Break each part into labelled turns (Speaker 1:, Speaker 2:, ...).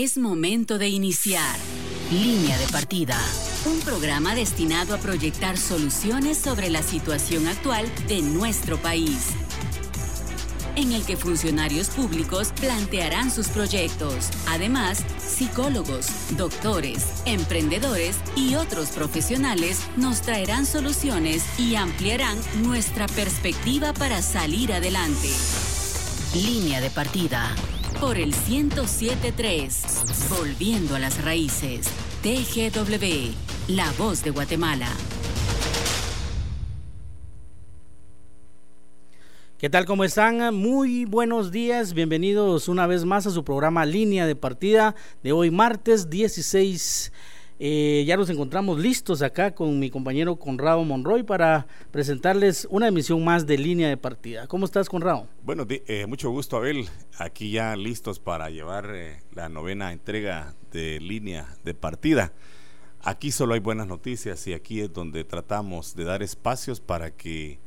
Speaker 1: Es momento de iniciar Línea de Partida, un programa destinado a proyectar soluciones sobre la situación actual de nuestro país en el que funcionarios públicos plantearán sus proyectos. Además, psicólogos, doctores, emprendedores y otros profesionales nos traerán soluciones y ampliarán nuestra perspectiva para salir adelante. Línea de partida por el 1073, volviendo a las raíces. TGW, la voz de Guatemala.
Speaker 2: ¿Qué tal? ¿Cómo están? Muy buenos días. Bienvenidos una vez más a su programa Línea de Partida de hoy martes 16. Eh, ya nos encontramos listos acá con mi compañero Conrado Monroy para presentarles una emisión más de Línea de Partida. ¿Cómo estás, Conrado?
Speaker 3: Bueno, eh, mucho gusto, Abel. Aquí ya listos para llevar eh, la novena entrega de Línea de Partida. Aquí solo hay buenas noticias y aquí es donde tratamos de dar espacios para que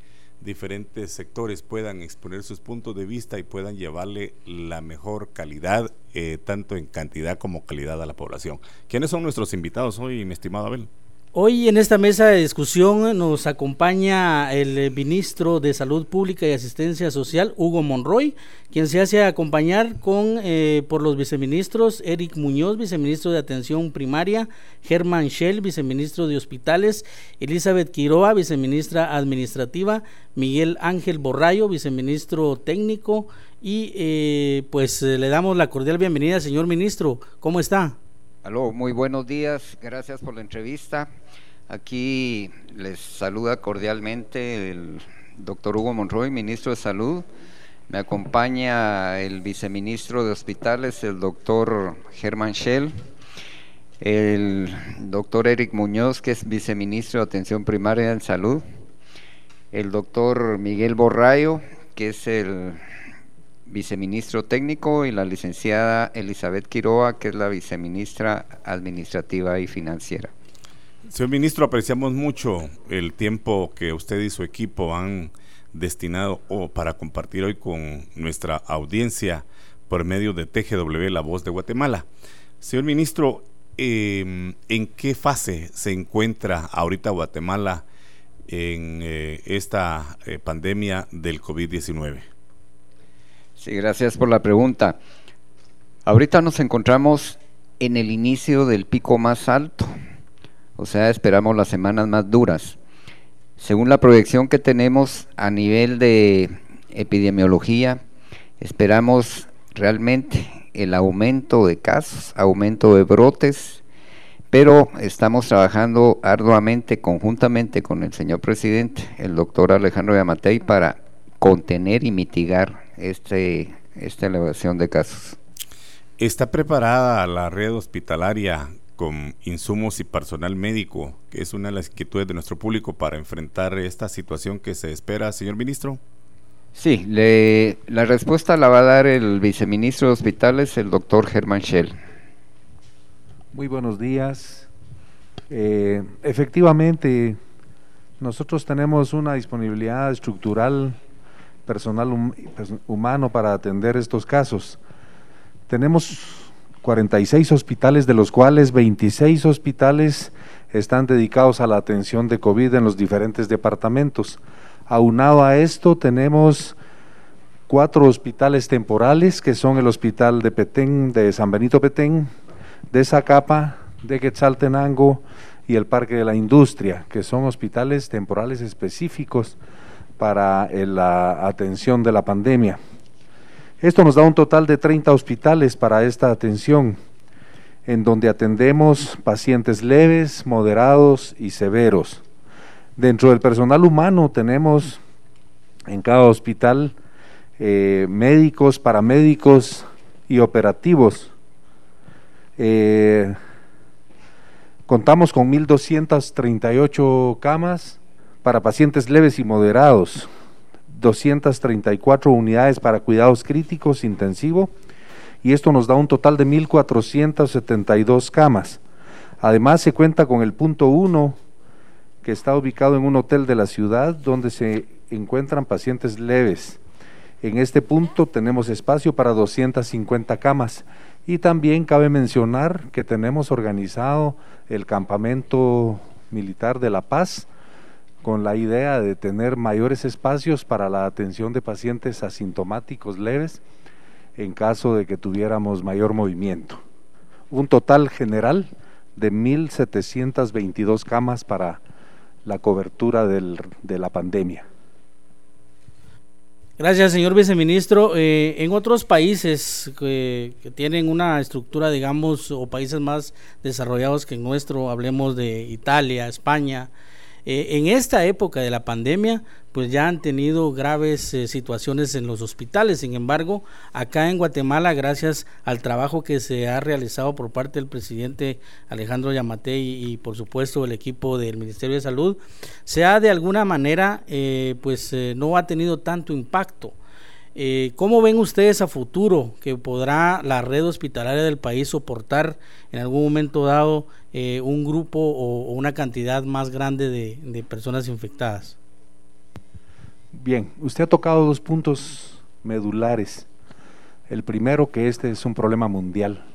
Speaker 3: diferentes sectores puedan exponer sus puntos de vista y puedan llevarle la mejor calidad, eh, tanto en cantidad como calidad a la población. ¿Quiénes son nuestros invitados hoy, mi estimado Abel?
Speaker 2: Hoy en esta mesa de discusión nos acompaña el eh, ministro de Salud Pública y Asistencia Social, Hugo Monroy, quien se hace acompañar con eh, por los viceministros Eric Muñoz, viceministro de Atención Primaria, Germán Schell, viceministro de Hospitales, Elizabeth Quiroa, viceministra administrativa, Miguel Ángel Borrayo, viceministro técnico, y eh, pues le damos la cordial bienvenida, señor ministro. ¿Cómo está?
Speaker 4: Aló, muy buenos días, gracias por la entrevista. Aquí les saluda cordialmente el doctor Hugo Monroy, ministro de Salud. Me acompaña el viceministro de Hospitales, el doctor Germán Schell, el doctor Eric Muñoz, que es viceministro de Atención Primaria en Salud, el doctor Miguel Borrayo, que es el viceministro técnico, y la licenciada Elizabeth Quiroa, que es la viceministra administrativa y financiera.
Speaker 3: Señor ministro, apreciamos mucho el tiempo que usted y su equipo han destinado para compartir hoy con nuestra audiencia por medio de TGW, La Voz de Guatemala. Señor ministro, em, ¿en qué fase se encuentra ahorita Guatemala en eh, esta eh, pandemia del COVID-19?
Speaker 4: Sí, gracias por la pregunta. Ahorita nos encontramos en el inicio del pico más alto, o sea, esperamos las semanas más duras. Según la proyección que tenemos a nivel de epidemiología, esperamos realmente el aumento de casos, aumento de brotes, pero estamos trabajando arduamente conjuntamente con el señor presidente, el doctor Alejandro Yamatei, para contener y mitigar este, esta elevación de casos.
Speaker 3: ¿Está preparada la red hospitalaria con insumos y personal médico, que es una de las inquietudes de nuestro público para enfrentar esta situación que se espera, señor ministro?
Speaker 4: Sí, le, la respuesta la va a dar el viceministro de Hospitales, el doctor Germán Schell.
Speaker 5: Muy buenos días. Eh, efectivamente, nosotros tenemos una disponibilidad estructural personal pues, humano para atender estos casos. Tenemos 46 hospitales, de los cuales 26 hospitales están dedicados a la atención de COVID en los diferentes departamentos. Aunado a esto, tenemos cuatro hospitales temporales, que son el Hospital de Petén, de San Benito Petén, de Zacapa, de Quetzaltenango y el Parque de la Industria, que son hospitales temporales específicos para eh, la atención de la pandemia. Esto nos da un total de 30 hospitales para esta atención, en donde atendemos pacientes leves, moderados y severos. Dentro del personal humano tenemos en cada hospital eh, médicos, paramédicos y operativos. Eh, contamos con 1.238 camas, para pacientes leves y moderados, 234 unidades para cuidados críticos intensivo y esto nos da un total de 1.472 camas. Además se cuenta con el punto 1 que está ubicado en un hotel de la ciudad donde se encuentran pacientes leves. En este punto tenemos espacio para 250 camas Y también cabe mencionar que tenemos organizado el campamento militar de La Paz con la idea de tener mayores espacios para la atención de pacientes asintomáticos leves en caso de que tuviéramos mayor movimiento. Un total general de 1.722 camas para la cobertura de la pandemia.
Speaker 2: Gracias, señor viceministro. Eh, en otros países que tienen una estructura, digamos, o países más desarrollados que nuestro, hablemos de Italia, España, eh, en esta época de la pandemia, pues ya han tenido graves eh, situaciones en los hospitales. Sin embargo, acá en Guatemala, gracias al trabajo que se ha realizado por parte del presidente Alejandro Yamate y, por supuesto el equipo del Ministerio de Salud, se ha de alguna manera, eh, pues no ha tenido tanto impacto. Eh, ¿Cómo ven ustedes a futuro que podrá la red hospitalaria del país soportar en algún momento dado eh, un grupo o, una cantidad más grande de, personas infectadas?
Speaker 5: Bien, usted ha tocado dos puntos medulares. El primero que este es un problema mundial.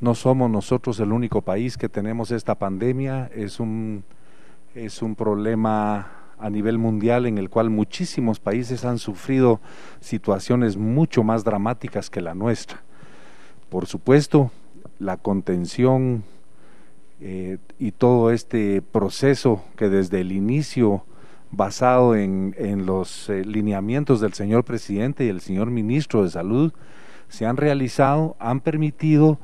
Speaker 5: No somos nosotros el único país que tenemos esta pandemia, es un, es un problema a nivel mundial en el cual muchísimos países han sufrido situaciones mucho más dramáticas que la nuestra. Por supuesto, la contención eh, y todo este proceso que desde el inicio, basado en, los eh, lineamientos del señor presidente y el señor ministro de Salud, se han realizado, han permitido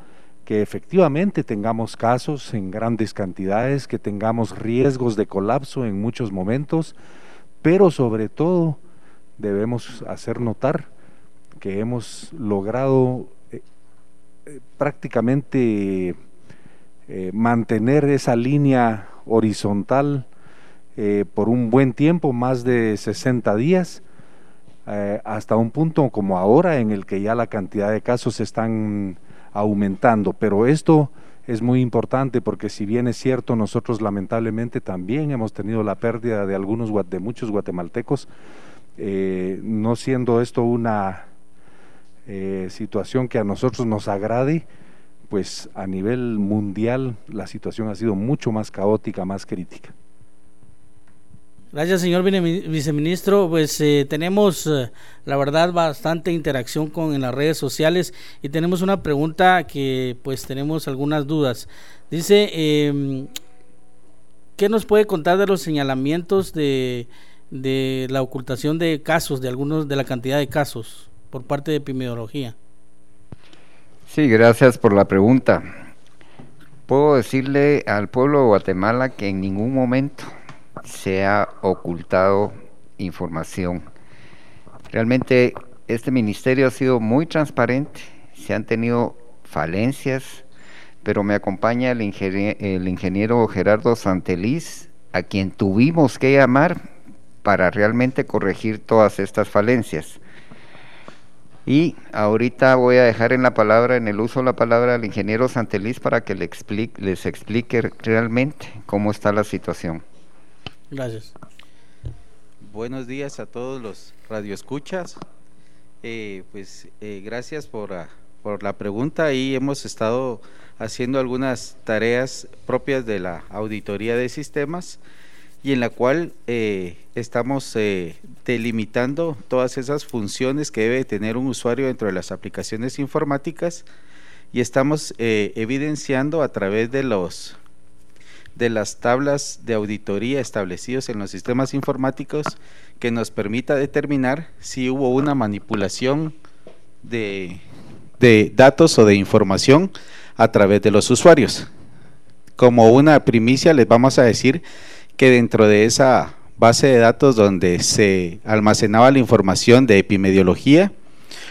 Speaker 5: que efectivamente tengamos casos en grandes cantidades, que tengamos riesgos de colapso en muchos momentos, pero sobre todo debemos hacer notar que hemos logrado eh, prácticamente eh, mantener esa línea horizontal por un buen tiempo, más de 60 días, hasta un punto como ahora en el que ya la cantidad de casos están aumentando. Pero esto es muy importante porque si bien es cierto, nosotros lamentablemente también hemos tenido la pérdida de algunos de muchos guatemaltecos, eh, no siendo esto una eh, situación que a nosotros nos agrade, pues a nivel mundial la situación ha sido mucho más caótica, más crítica.
Speaker 2: Gracias, señor viceministro. Pues eh, tenemos, eh, la verdad, bastante interacción con en las redes sociales y tenemos una pregunta que, pues, tenemos algunas dudas. Dice, eh, ¿qué nos puede contar de los señalamientos de, de la ocultación de casos, de algunos, de la cantidad de casos por parte de epidemiología?
Speaker 4: Sí, gracias por la pregunta. Puedo decirle al pueblo de Guatemala que en ningún momento se ha ocultado información. Realmente este ministerio ha sido muy transparente, se han tenido falencias, pero me acompaña el, ingeniero Gerardo Santeliz, a quien tuvimos que llamar para realmente corregir todas estas falencias. Y ahorita voy a dejar en la palabra, en el uso de la palabra al ingeniero Santeliz para que les explique realmente cómo está la situación.
Speaker 2: Gracias.
Speaker 6: Buenos días a todos los radioescuchas. Eh, pues eh, gracias por, por la pregunta y hemos estado haciendo algunas tareas propias de la auditoría de sistemas y en la cual eh, estamos eh, delimitando todas esas funciones que debe tener un usuario dentro de las aplicaciones informáticas y estamos evidenciando a través de los de las tablas de auditoría establecidos en los sistemas informáticos que nos permita determinar si hubo una manipulación de, de datos o de información a través de los usuarios. Como una primicia les vamos a decir que dentro de esa base de datos donde se almacenaba la información de epidemiología,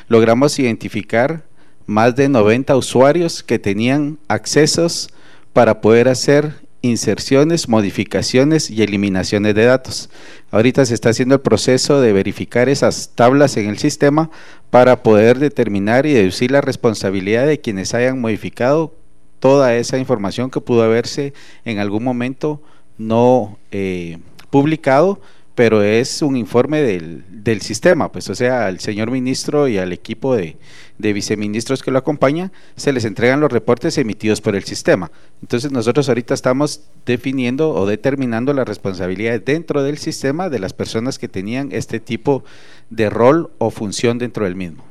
Speaker 6: logramos identificar más de 90 usuarios que tenían accesos para poder hacer inserciones, modificaciones y eliminaciones de datos. Ahorita se está haciendo el proceso de verificar esas tablas en el sistema para poder determinar y deducir la responsabilidad de quienes hayan modificado toda esa información que pudo haberse en algún momento no eh, publicado pero es un informe del, del, sistema, pues o sea, al señor ministro y al equipo de, de, viceministros que lo acompaña, se les entregan los reportes emitidos por el sistema. Entonces nosotros ahorita estamos definiendo o determinando las responsabilidades dentro del sistema de las personas que tenían este tipo de rol o función dentro del mismo.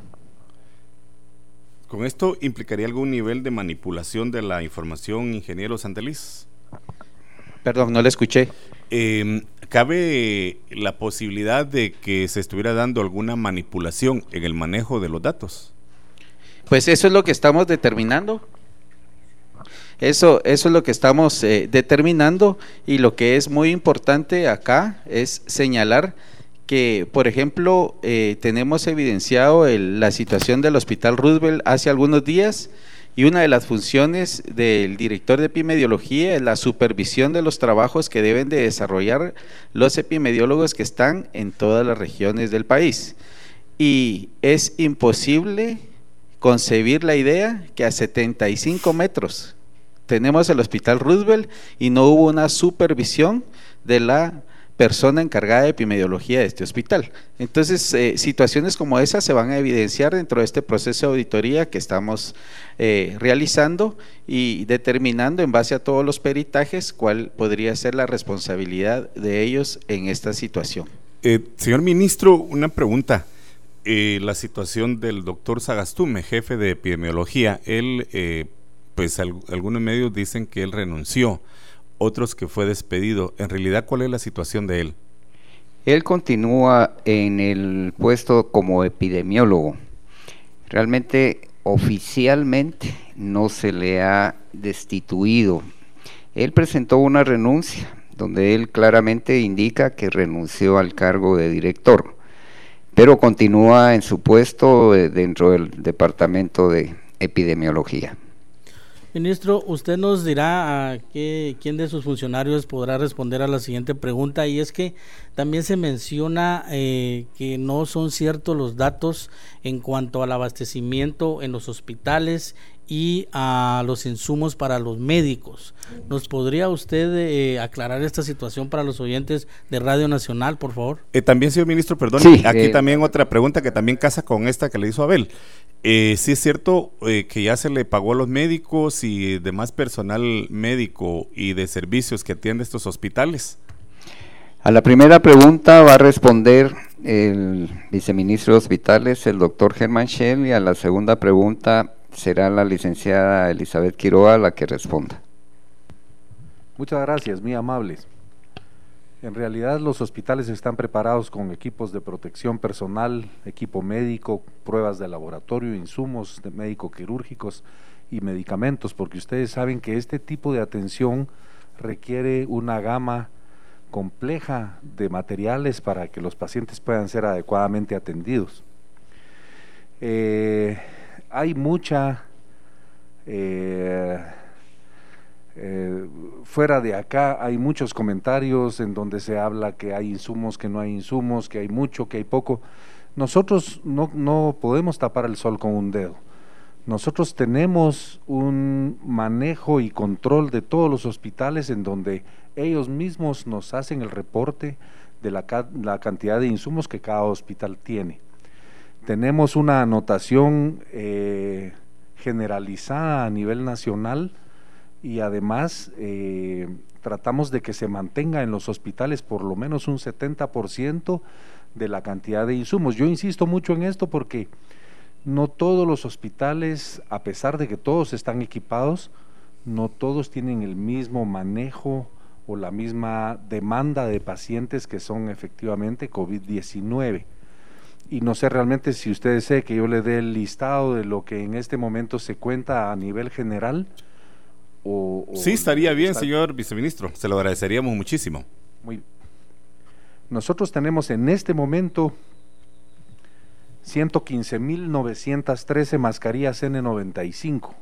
Speaker 3: ¿Con esto implicaría algún nivel de manipulación de la información, ingeniero Santeliz?
Speaker 6: Perdón, no le escuché.
Speaker 3: Eh, ¿Cabe la posibilidad de que se estuviera dando alguna manipulación en el manejo de los datos?
Speaker 6: Pues eso es lo que estamos determinando. Eso, eso es lo que estamos eh, determinando y lo que es muy importante acá es señalar que, por ejemplo, eh, tenemos evidenciado la situación del Hospital Roosevelt hace algunos días y una de las funciones del director de epidemiología es la supervisión de los trabajos que deben de desarrollar los epidemiólogos que están en todas las regiones del país. Y es imposible concebir la idea que a 75 metros tenemos el Hospital Roosevelt y no hubo una supervisión de la persona encargada de epidemiología de este hospital. Entonces, eh, situaciones como esas se van a evidenciar dentro de este proceso de auditoría que estamos eh, realizando y determinando en base a todos los peritajes cuál podría ser la responsabilidad de ellos en esta situación.
Speaker 3: Eh, señor ministro, una pregunta. la situación del doctor Sagastume, jefe de epidemiología, él, pues algunos medios dicen que él renunció otros que fue despedido. En realidad, ¿cuál es la situación de él?
Speaker 4: Él continúa en el puesto como epidemiólogo. Realmente, oficialmente, no se le ha destituido. Él presentó una renuncia donde él claramente indica que renunció al cargo de director, pero continúa en su puesto eh, dentro del departamento de epidemiología.
Speaker 2: Ministro, usted nos dirá a qué, quién de sus funcionarios podrá responder a la siguiente pregunta y es que también se menciona eh, que no son ciertos los datos en cuanto al abastecimiento en los hospitales y a los insumos para los médicos. ¿Nos podría usted eh, aclarar esta situación para los oyentes de Radio Nacional, por favor?
Speaker 3: Eh, también, señor ministro, perdón, aquí también otra pregunta que también casa con esta que le hizo Abel. Eh, sí es cierto eh, que ya se le pagó a los médicos y demás personal médico y de servicios que atiende estos hospitales.
Speaker 4: A la primera pregunta va a responder el viceministro de Hospitales, el doctor Germán Schell, y a la segunda pregunta será la licenciada Elizabeth Quiroga la que responda.
Speaker 5: Muchas gracias, muy amables. En realidad los hospitales están preparados con equipos de protección personal, equipo médico, pruebas de laboratorio, insumos de médico quirúrgicos y medicamentos, porque ustedes saben que este tipo de atención requiere una gama compleja de materiales para que los pacientes puedan ser adecuadamente atendidos. Eh, hay mucha eh, eh, fuera de acá hay muchos comentarios en donde se habla que hay insumos, que no hay insumos, que hay mucho, que hay poco. Nosotros no, no podemos tapar el sol con un dedo. Nosotros tenemos un manejo y control de todos los hospitales en donde ellos mismos nos hacen el reporte de la, la cantidad de insumos que cada hospital tiene. Tenemos una anotación eh, generalizada a nivel nacional y además eh, tratamos de que se mantenga en los hospitales por lo menos un 70% de la cantidad de insumos. Yo insisto mucho en esto porque no todos los hospitales, a pesar de que todos están equipados, no todos tienen el mismo manejo o la misma demanda de pacientes que son efectivamente COVID-19. Y no sé realmente si ustedes sé que yo le dé el listado de lo que en este momento se cuenta a nivel general
Speaker 3: sí, estaría bien, señor viceministro. Se lo agradeceríamos muchísimo. Muy
Speaker 5: Nosotros tenemos en este momento 115.913 mascarillas N95,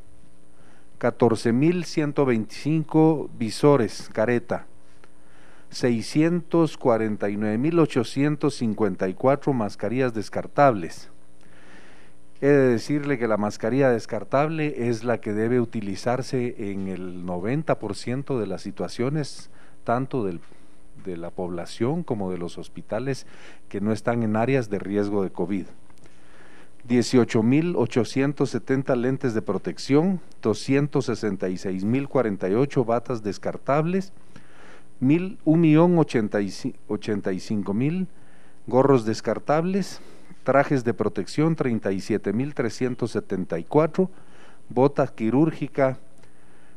Speaker 5: 14.125 visores careta, 649.854 mascarillas descartables, He de decirle que la mascarilla descartable es la que debe utilizarse en el 90% de las situaciones, tanto del de la población como de los hospitales que no están en áreas de riesgo de COVID. 18.870 lentes de protección, 266.048 batas descartables, 1.085.000 gorros descartables, trajes de protección 37.374, bota quirúrgica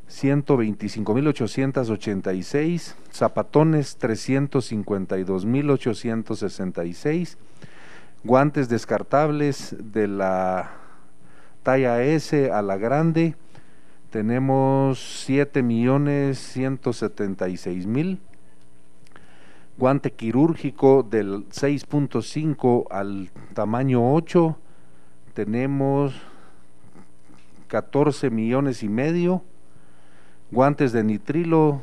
Speaker 5: 125.886, zapatones 352.866, guantes descartables de la talla S a la grande, tenemos 7.176.000, guante quirúrgico del 6.5 al tamaño 8, tenemos 14 millones y medio, guantes de nitrilo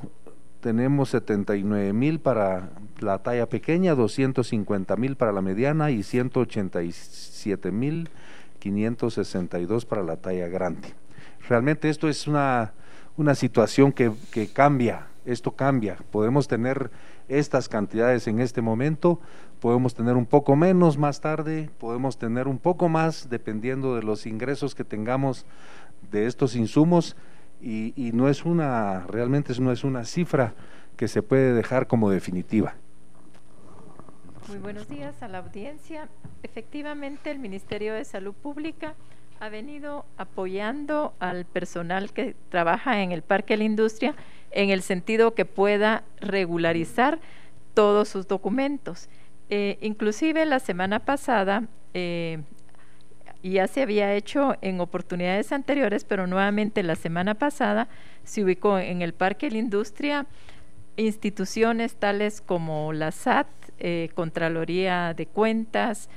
Speaker 5: tenemos 79 mil para la talla pequeña, 250 mil para la mediana y 187 mil 562 para la talla grande. Realmente esto es una, una situación que, que cambia, esto cambia. Podemos tener estas cantidades en este momento, podemos tener un poco menos más tarde, podemos tener un poco más dependiendo de los ingresos que tengamos de estos insumos y, no es una, realmente no es una cifra que se puede dejar como definitiva.
Speaker 7: Muy buenos días a la audiencia. Efectivamente, el Ministerio de Salud Pública ha venido apoyando al personal que trabaja en el Parque de la Industria en el sentido que pueda regularizar todos sus documentos. Eh, inclusive la semana pasada eh, ya se había hecho en oportunidades anteriores, pero nuevamente la semana pasada se ubicó en el Parque de la Industria instituciones tales como la SAT, eh, Contraloría de Cuentas,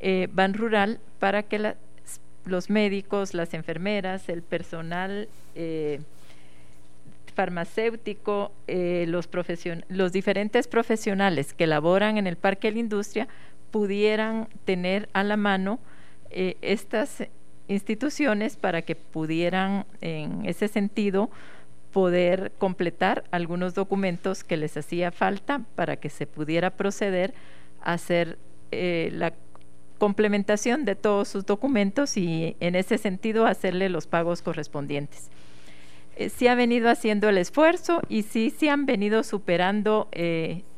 Speaker 7: eh, Ban Rural, para que los médicos, las enfermeras, el personal eh, farmacéutico, los, los diferentes profesionales que laboran en el Parque de la Industria pudieran tener a la mano eh, estas instituciones para que pudieran en ese sentido poder completar algunos documentos que les hacía falta para que se pudiera proceder a hacer eh, la complementación de todos sus documentos y en ese sentido hacerle los pagos correspondientes. Eh, sí ha venido haciendo el esfuerzo y sí se han venido superando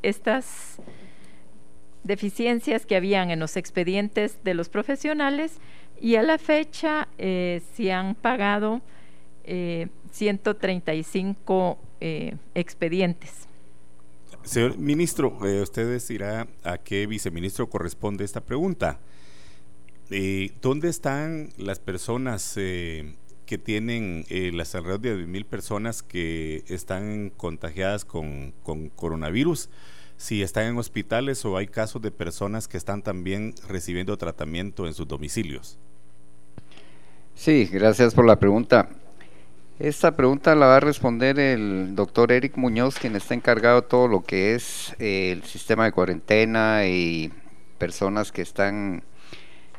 Speaker 7: estas deficiencias que habían en los expedientes de los profesionales y a la fecha eh, se han pagado 135 eh, eh, expedientes.
Speaker 3: Señor ministro, usted decirá a qué viceministro corresponde esta pregunta. ¿Dónde están las personas que tienen las alrededor de mil personas que están contagiadas con, con coronavirus? si están en hospitales o hay casos de personas que están también recibiendo tratamiento en sus domicilios.
Speaker 4: Sí, gracias por la pregunta. Esta pregunta la va a responder el doctor Eric Muñoz, quien está encargado de todo lo que es eh, el sistema de cuarentena y personas que están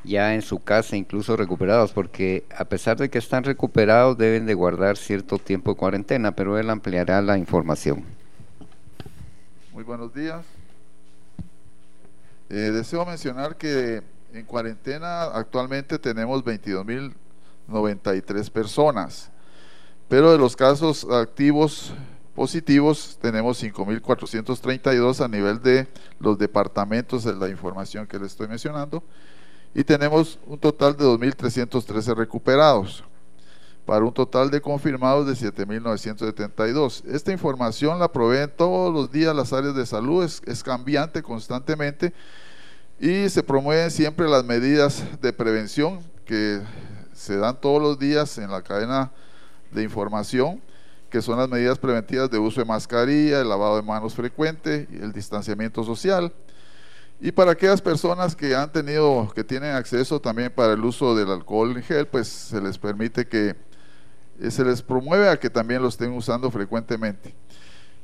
Speaker 4: ya en su casa, incluso recuperados, porque a pesar de que están recuperados deben de guardar cierto tiempo de cuarentena, pero él ampliará la información.
Speaker 8: Muy buenos días. Eh, deseo mencionar que en cuarentena actualmente tenemos 22.093 personas, pero de los casos activos positivos tenemos 5.432 a nivel de los departamentos de la información que les estoy mencionando y tenemos un total de 2.313 recuperados para un total de confirmados de 7.972. Esta información la proveen todos los días las áreas de salud, es, cambiante constantemente y se promueven siempre las medidas de prevención que se dan todos los días en la cadena de información, que son las medidas preventivas de uso de mascarilla, el lavado de manos frecuente, el distanciamiento social. Y para aquellas personas que han tenido, que tienen acceso también para el uso del alcohol en gel, pues se les permite que eh, se les promueve a que también lo estén usando frecuentemente.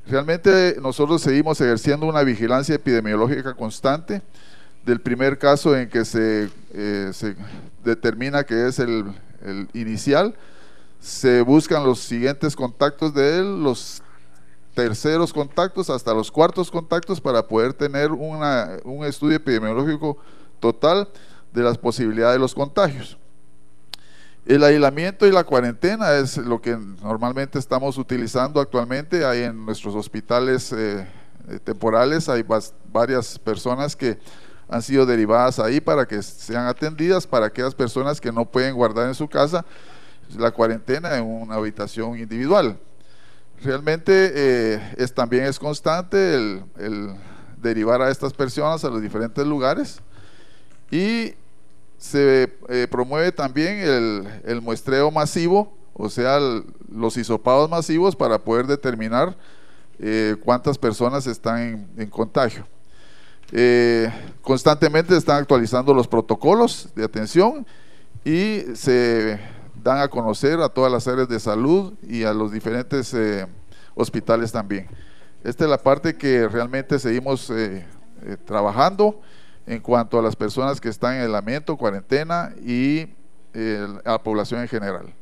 Speaker 8: Realmente nosotros seguimos ejerciendo una vigilancia epidemiológica constante del primer caso en que se, eh, determina que es el, inicial, se buscan los siguientes contactos de él, los terceros contactos hasta los cuartos contactos para poder tener un estudio epidemiológico total de las posibilidades de los contagios. El aislamiento y la cuarentena es lo que normalmente estamos utilizando actualmente. Hay en nuestros hospitales eh, eh, temporales, hay varias personas que han sido derivadas ahí para que sean atendidas para aquellas personas que no pueden guardar en su casa la cuarentena en una habitación individual. Realmente eh, es, también es constante el, derivar a estas personas a los diferentes lugares y se eh, promueve también el, muestreo masivo, o sea, los hisopados masivos para poder determinar eh, cuántas personas están en, contagio. constantemente están actualizando los protocolos de atención y se dan a conocer a todas las áreas de salud y a los diferentes eh, hospitales también. Esta es la parte que realmente seguimos eh, eh, trabajando en cuanto a las personas que están en aislamiento, cuarentena y a la población en general.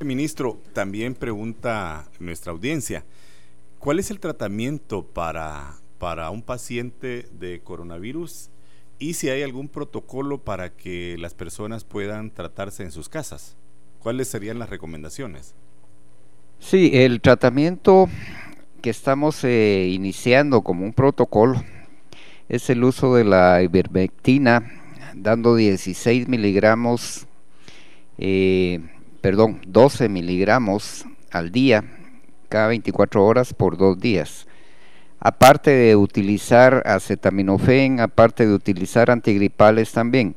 Speaker 3: Ministro, también pregunta nuestra audiencia, ¿cuál es el tratamiento para, para un paciente de coronavirus y si hay algún protocolo para que las personas puedan tratarse en sus casas. ¿Cuáles serían las recomendaciones?
Speaker 4: Sí, el tratamiento que estamos eh, iniciando como un protocolo es el uso de la ivermectina, dando 16 miligramos, eh, perdón, 12 miligramos al día, cada 24 horas por dos días aparte de utilizar acetaminofén, aparte de utilizar antigripales también.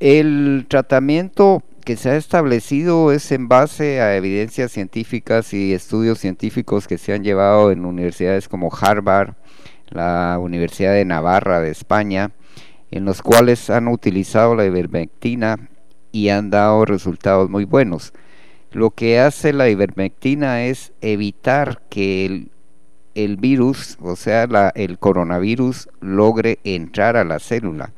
Speaker 4: El tratamiento que se ha establecido es en base a evidencias científicas y estudios científicos que se han llevado en universidades como Harvard, la Universidad de Navarra de España, en los cuales han utilizado la ivermectina y han dado resultados muy buenos. Lo que hace la ivermectina es evitar que el el virus, o sea, el coronavirus, logre entrar a la célula.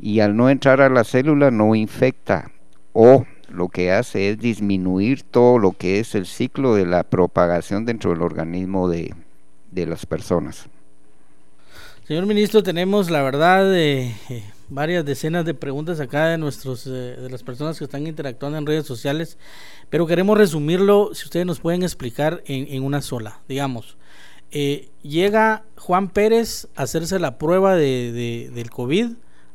Speaker 4: Y al no entrar a la célula no infecta o lo que hace es disminuir todo lo que es el ciclo de la propagación dentro del organismo de, las personas.
Speaker 2: Señor ministro, tenemos la verdad eh, varias decenas de preguntas acá de nuestros eh, de las personas que están interactuando en redes sociales, pero queremos resumirlo, si ustedes nos pueden explicar en, en una sola, digamos. Eh, llega Juan Pérez a hacerse la prueba de, del COVID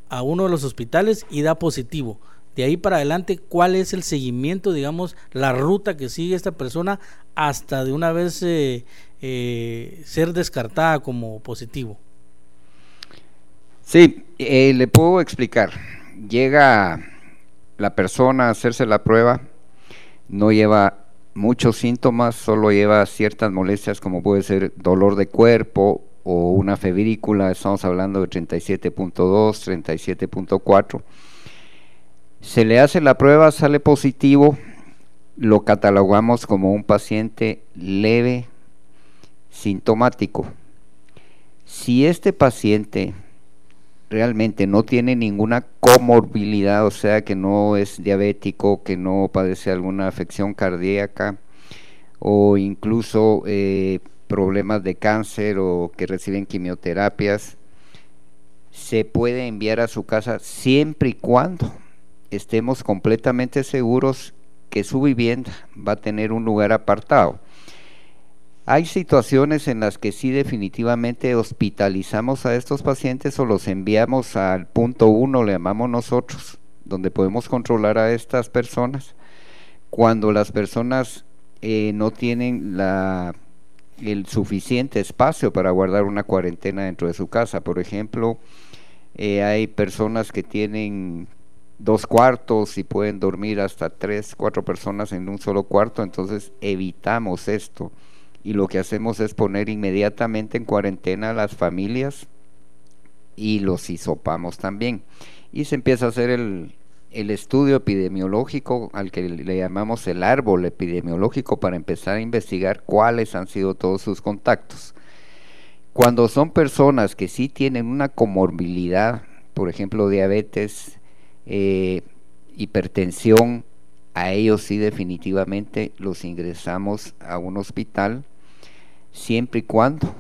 Speaker 2: a uno de los hospitales y da positivo. De ahí para adelante, ¿cuál es el seguimiento, digamos, la ruta que sigue esta persona hasta de una vez eh, eh, ser descartada como positivo?
Speaker 4: Sí, le puedo explicar. Llega la persona a hacerse la prueba, no lleva muchos síntomas, solo lleva ciertas molestias como puede ser dolor de cuerpo o una febrícula, estamos hablando de 37.2, 37.4. Se le hace la prueba, sale positivo, lo catalogamos como un paciente leve sintomático. Si este paciente realmente no tiene ninguna comorbilidad, o sea que no es diabético, que no padece alguna afección cardíaca o incluso eh, problemas de cáncer o que reciben quimioterapias, se puede enviar a su casa siempre y cuando estemos completamente seguros que su vivienda va a tener un lugar apartado. Hay situaciones en las que sí definitivamente hospitalizamos a estos pacientes o los enviamos al punto uno, le llamamos nosotros, donde podemos controlar a estas personas. Cuando las personas eh, no tienen la, el suficiente espacio para guardar una cuarentena dentro de su casa. Por ejemplo, eh, hay personas que tienen dos cuartos y pueden dormir hasta tres, cuatro personas en un solo cuarto, entonces evitamos esto y lo que hacemos es poner inmediatamente en cuarentena a las familias y los hisopamos también. Y se empieza a hacer el, el estudio epidemiológico al que le llamamos el árbol epidemiológico para empezar a investigar cuáles han sido todos sus contactos. Cuando son personas que sí tienen una comorbilidad, por ejemplo diabetes, eh, hipertensión, a ellos sí definitivamente los ingresamos a un hospital siempre y cuando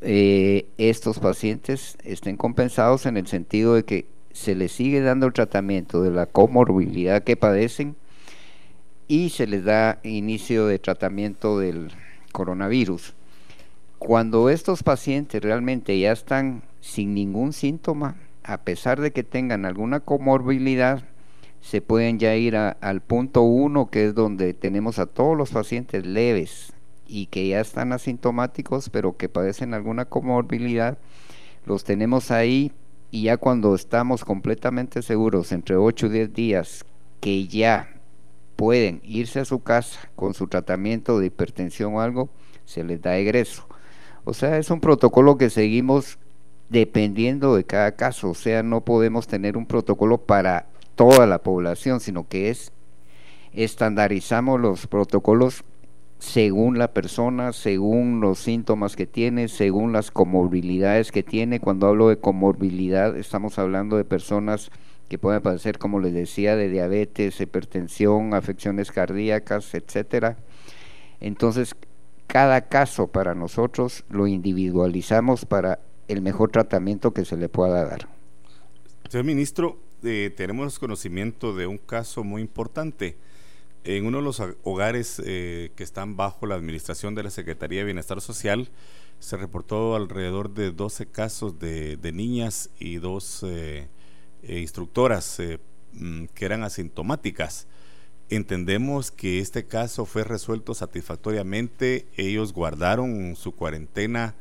Speaker 4: eh, estos pacientes estén compensados en el sentido de que se les sigue dando el tratamiento de la comorbilidad que padecen y se les da inicio de tratamiento del coronavirus. Cuando estos pacientes realmente ya están sin ningún síntoma, a pesar de que tengan alguna comorbilidad, se pueden ya ir al punto 1, que es donde tenemos a todos los pacientes leves y que ya están asintomáticos, pero que padecen alguna comorbilidad. Los tenemos ahí y ya cuando estamos completamente seguros, entre 8 y 10 días, que ya pueden irse a su casa con su tratamiento de hipertensión o algo, se les da egreso. O sea, es un protocolo que seguimos dependiendo de cada caso. O sea, no podemos tener un protocolo para toda la población, sino que es estandarizamos los protocolos según la persona, según los síntomas que tiene, según las comorbilidades que tiene. Cuando hablo de comorbilidad, estamos hablando de personas que pueden padecer, como les decía, de diabetes, hipertensión, afecciones cardíacas, etcétera. Entonces, cada caso para nosotros lo individualizamos para el mejor tratamiento que se le pueda dar.
Speaker 3: Señor ministro, eh, tenemos conocimiento de un caso muy importante. En uno de los hogares eh, que están bajo la administración de la Secretaría de Bienestar Social, se reportó alrededor de 12 casos de, niñas y dos eh, instructoras mm, que eran asintomáticas. Entendemos que este caso fue resuelto satisfactoriamente. Ellos guardaron su cuarentena,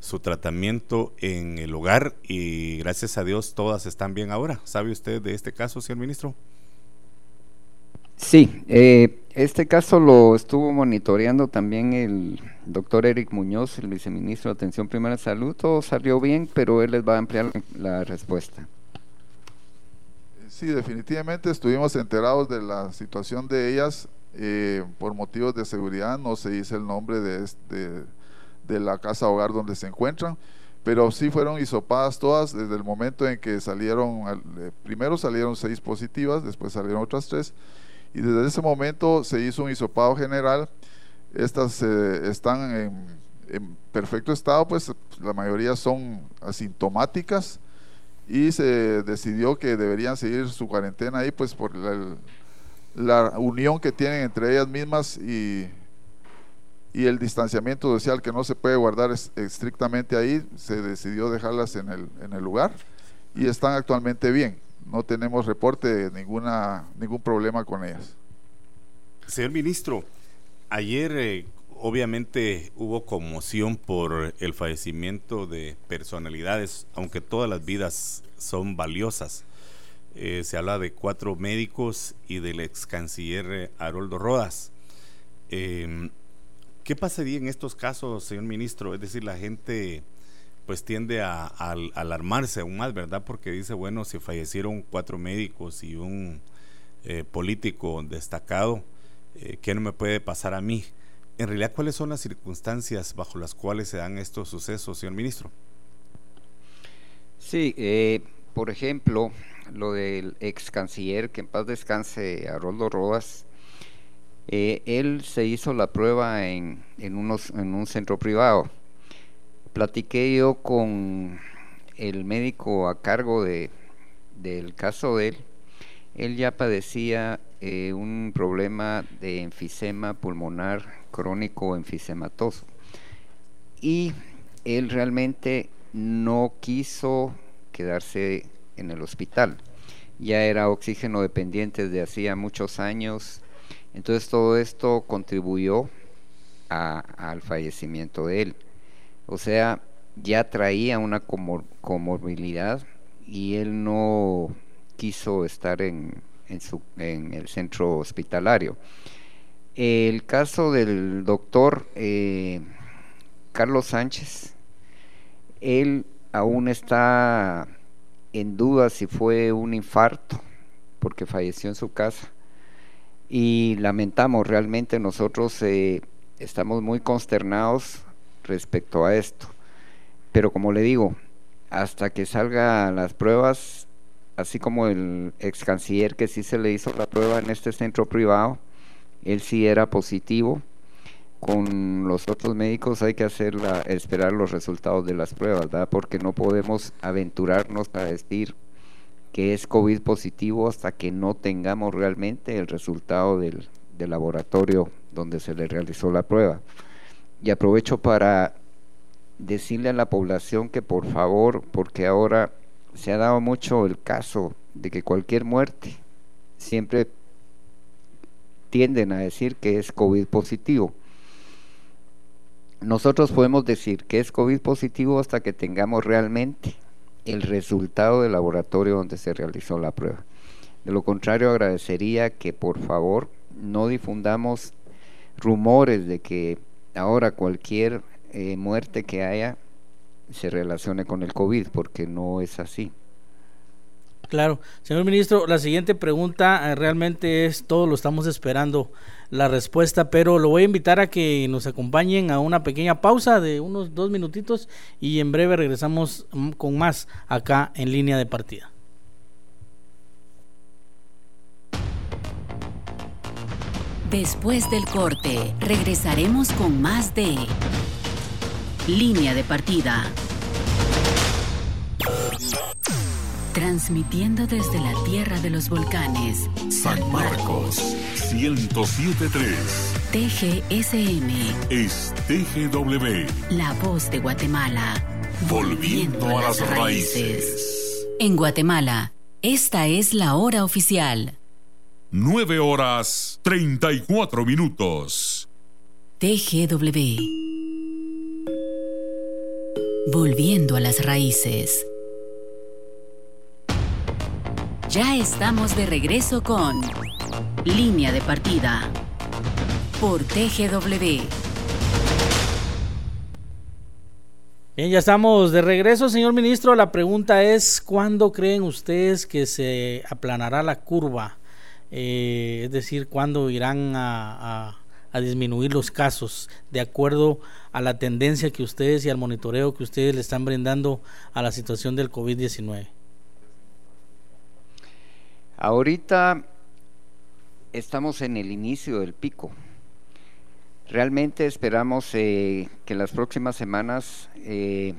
Speaker 3: su tratamiento en el hogar y gracias a Dios todas están bien ahora. ¿Sabe usted de este caso, señor ministro?
Speaker 4: Sí, eh, este caso lo estuvo monitoreando también el doctor Eric Muñoz, el viceministro de Atención Primera Salud. Todo salió bien, pero él les va a ampliar la respuesta.
Speaker 8: Sí, definitivamente estuvimos enterados de la situación de ellas. Eh, por motivos de seguridad no se dice el nombre de, de la casa hogar donde se encuentran, pero sí fueron hisopadas todas desde el momento en que salieron, eh, primero salieron seis positivas, después salieron otras tres, y desde ese momento se hizo un hisopado general. Estas eh, están en, perfecto estado, pues la mayoría son asintomáticas y se decidió que deberían seguir su cuarentena ahí pues por la, unión que tienen entre ellas mismas y, y, el distanciamiento social que no se puede guardar estrictamente ahí, se decidió dejarlas en el, en el lugar y están actualmente bien. No tenemos reporte de ninguna, ningún problema con ellas.
Speaker 3: Señor ministro, ayer eh, obviamente hubo conmoción por el fallecimiento de personalidades, aunque todas las vidas son valiosas. Eh, se habla de cuatro médicos y del ex canciller Haroldo Rodas. Em, ¿Qué pasaría en estos casos, señor ministro? Es decir, la gente pues tiende a, alarmarse aún más, ¿verdad? Porque dice, bueno, si fallecieron cuatro médicos y un eh, político destacado, eh, ¿qué no me puede pasar a mí? en realidad, ¿cuáles son las circunstancias bajo las cuales se dan estos sucesos, señor ministro?
Speaker 4: Sí, eh, por ejemplo, lo del ex canciller, que en paz descanse, Roldo Rodas, eh, él se hizo la prueba en, en, unos, en un centro privado. Platiqué yo con el médico a cargo de, del caso de él. Él ya padecía eh, un problema de enfisema pulmonar crónico enfisematoso. Y él realmente no quiso quedarse en el hospital. Ya era oxígeno dependiente desde hacía muchos años. Entonces todo esto contribuyó al fallecimiento de él. O sea, ya traía una comorbilidad y él no quiso estar en, el centro hospitalario. El caso del doctor eh, Carlos Sánchez, él aún está en duda si fue un infarto, porque falleció en su casa. Y lamentamos, realmente nosotros eh, estamos muy consternados respecto a esto. Pero como le digo, hasta que salgan las pruebas, así como el ex canciller que sí se le hizo la prueba en este centro privado, él sí era positivo. con los otros médicos hay que hacer esperar los resultados de las pruebas, ¿verdad? Porque no podemos aventurarnos a decir que es COVID positivo hasta que no tengamos realmente el resultado del laboratorio donde se le realizó la prueba. Y aprovecho para decirle a la población que por favor, porque ahora se ha dado mucho el caso de que cualquier muerte siempre tienden a decir que es COVID positivo. Nosotros podemos decir que es COVID positivo hasta que tengamos realmente el resultado del laboratorio donde se realizó la prueba. De lo contrario, agradecería que por favor no difundamos rumores de que ahora cualquier eh, muerte que haya se relacione con el COVID, porque no es así.
Speaker 2: Claro, señor ministro, la siguiente pregunta eh, realmente es, todo lo estamos esperando la respuesta, pero lo voy a invitar a que nos acompañen a una pequeña pausa de unos dos minutitos y en breve regresamos mm, con más acá en línea de partida.
Speaker 1: Después del corte, regresaremos con más de Línea de Partida. Transmitiendo desde la tierra de los volcanes.
Speaker 9: San Marcos, 1073.
Speaker 1: TGSM.
Speaker 9: Es TGW.
Speaker 1: La voz de Guatemala.
Speaker 9: Volviendo, a, las, raíces.
Speaker 1: En Guatemala, esta es la hora oficial.
Speaker 9: 9 horas 34 minutos.
Speaker 1: TGW. Volviendo a las raíces. Ya estamos de regreso con Línea de Partida por TGW.
Speaker 2: Bien, ya estamos de regreso, señor ministro. La pregunta es, ¿cuándo creen ustedes que se aplanará la curva? Eh, es decir, ¿cuándo irán a, disminuir los casos de acuerdo a la tendencia que ustedes y al monitoreo que ustedes le están brindando a la situación del COVID-19?
Speaker 4: Ahorita estamos en el inicio del pico. Realmente esperamos eh, que las próximas semanas eh,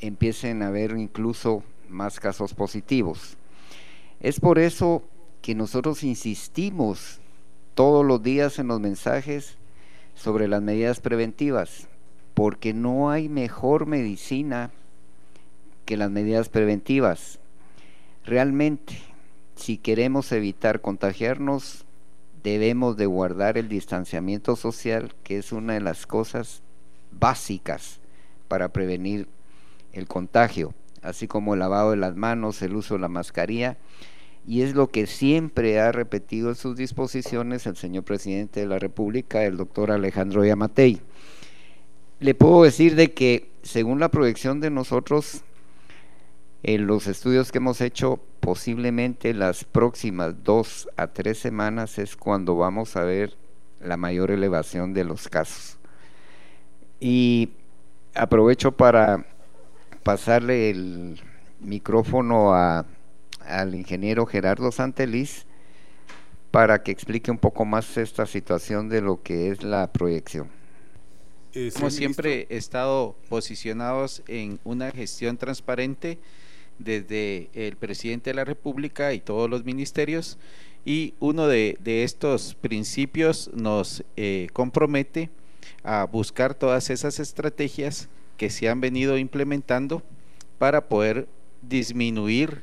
Speaker 4: empiecen a haber incluso más casos positivos. Es por eso que nosotros insistimos todos los días en los mensajes sobre las medidas preventivas, porque no hay mejor medicina que las medidas preventivas. Realmente, si queremos evitar contagiarnos, debemos de guardar el distanciamiento social, que es una de las cosas básicas para prevenir el contagio, así como el lavado de las manos, el uso de la mascarilla, y es lo que siempre ha repetido en sus disposiciones el señor presidente de la República, el doctor Alejandro Yamatei. Le puedo decir de que según la proyección de nosotros, en los estudios que hemos hecho, posiblemente las próximas dos a tres semanas es cuando vamos a ver la mayor elevación de los casos. Y aprovecho para pasarle el micrófono al ingeniero Gerardo Santeliz para que explique un poco más esta situación de lo que es la proyección.
Speaker 6: Como siempre, he estado posicionados en una gestión transparente desde el presidente de la República y todos los ministerios y uno de, estos principios nos eh, compromete a buscar todas esas estrategias que se han venido implementando para poder disminuir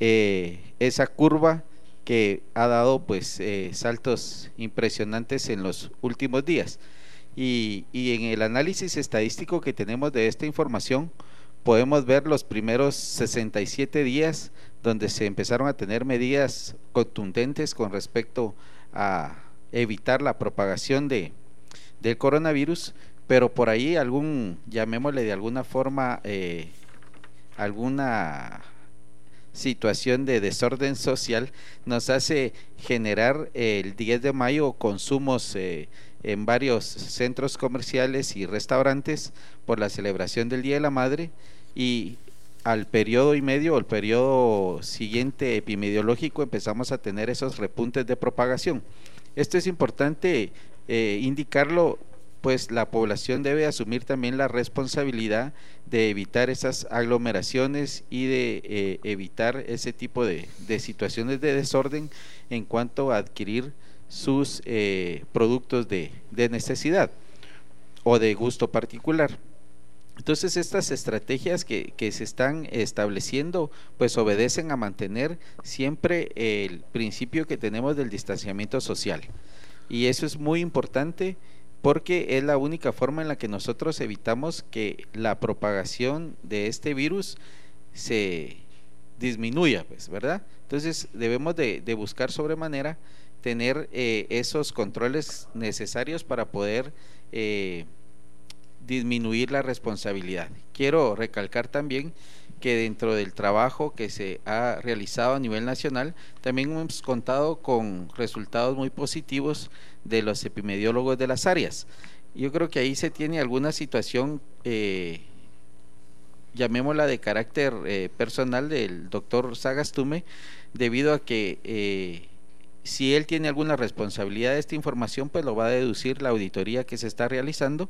Speaker 6: eh, esa curva que ha dado pues eh, saltos impresionantes en los últimos días. Y, y en el análisis estadístico que tenemos de esta información podemos ver los primeros 67 días donde se empezaron a tener medidas contundentes con respecto a evitar la propagación de, del coronavirus, pero por ahí algún, llamémosle de alguna forma, eh, alguna situación de desorden social nos hace generar el 10 de mayo consumos eh, en varios centros comerciales y restaurantes por la celebración del Día de la Madre y al periodo y medio o el periodo siguiente epidemiológico empezamos a tener esos repuntes de propagación. Esto es importante eh, indicarlo pues la población debe asumir también la responsabilidad de evitar esas aglomeraciones y de eh, evitar ese tipo de, situaciones de desorden en cuanto a adquirir sus eh, productos de, necesidad o de gusto particular. Entonces estas estrategias que, que, se están estableciendo pues obedecen a mantener siempre el principio que tenemos del distanciamiento social. Y eso es muy importante porque es la única forma en la que nosotros evitamos que la propagación de este virus se disminuya, pues, ¿verdad? Entonces debemos de, buscar sobremanera tener eh, esos controles necesarios para poder eh, disminuir la responsabilidad. Quiero recalcar también que dentro del trabajo que se ha realizado a nivel nacional, también hemos contado con resultados muy positivos de los epidemiólogos de las áreas. Yo creo que ahí se tiene alguna situación, eh, llamémosla de carácter eh, personal del doctor Sagastume, debido a que eh, si él tiene alguna responsabilidad de esta información, pues lo va a deducir la auditoría que se está realizando,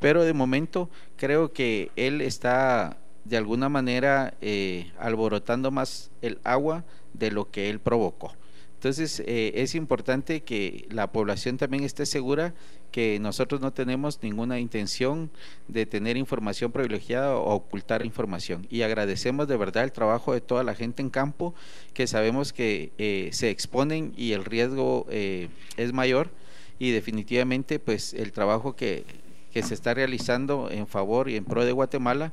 Speaker 6: pero de momento creo que él está de alguna manera eh, alborotando más el agua de lo que él provocó. Entonces eh, es importante que la población también esté segura que nosotros no tenemos ninguna intención de tener información privilegiada o ocultar información. Y agradecemos de verdad el trabajo de toda la gente en campo, que sabemos que eh, se exponen y el riesgo es mayor y definitivamente pues el trabajo que, que se está realizando en favor y en pro de Guatemala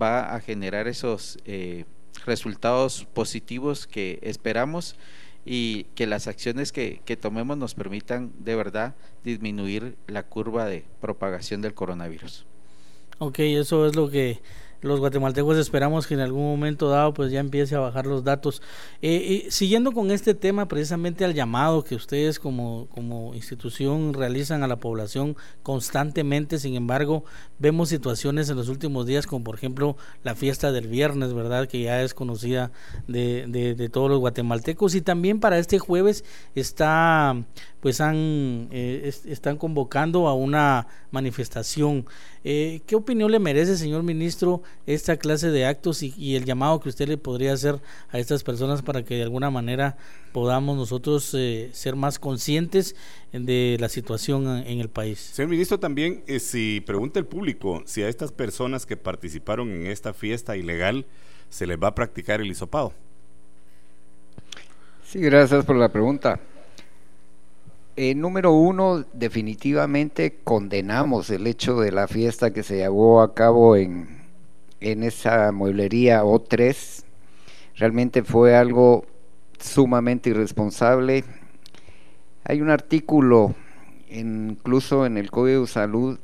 Speaker 6: va a generar esos eh, resultados positivos que esperamos y que las acciones que, que, tomemos nos permitan de verdad disminuir la curva de propagación del coronavirus.
Speaker 2: Ok, eso es lo que los guatemaltecos esperamos que en algún momento dado pues ya empiece a bajar los datos. Eh, siguiendo con este tema, precisamente al llamado que ustedes como, como institución realizan a la población constantemente, sin embargo, vemos situaciones en los últimos días como por ejemplo la fiesta del viernes, ¿verdad? Que ya es conocida de, de, todos los guatemaltecos y también para este jueves está pues han, eh, están convocando a una manifestación. Eh, ¿Qué opinión le merece, señor ministro, esta clase de actos y, el llamado que usted le podría hacer a estas personas para que de alguna manera podamos nosotros eh, ser más conscientes de la situación en el país?
Speaker 3: Señor ministro, también si pregunta el público si a estas personas que participaron en esta fiesta ilegal se les va a practicar el hisopado.
Speaker 4: Sí, gracias por la pregunta. Eh, número uno, definitivamente condenamos el hecho de la fiesta que se llevó a cabo en, en esa mueblería O3. Realmente fue algo sumamente irresponsable. Hay un artículo incluso en el Código de Salud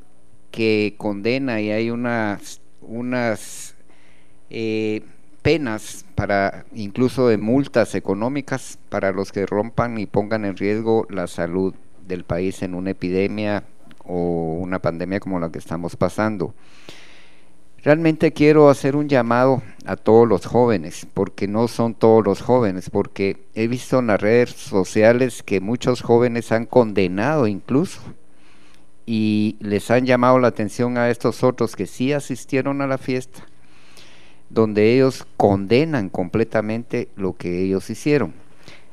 Speaker 4: que condena y hay unas, unas eh, penas para incluso de multas económicas para los que rompan y pongan en riesgo la salud del país en una epidemia o una pandemia como la que estamos pasando. Realmente quiero hacer un llamado a todos los jóvenes, porque no son todos los jóvenes, porque he visto en las redes sociales que muchos jóvenes han condenado incluso y les han llamado la atención a estos otros que sí asistieron a la fiesta donde ellos condenan completamente lo que ellos hicieron.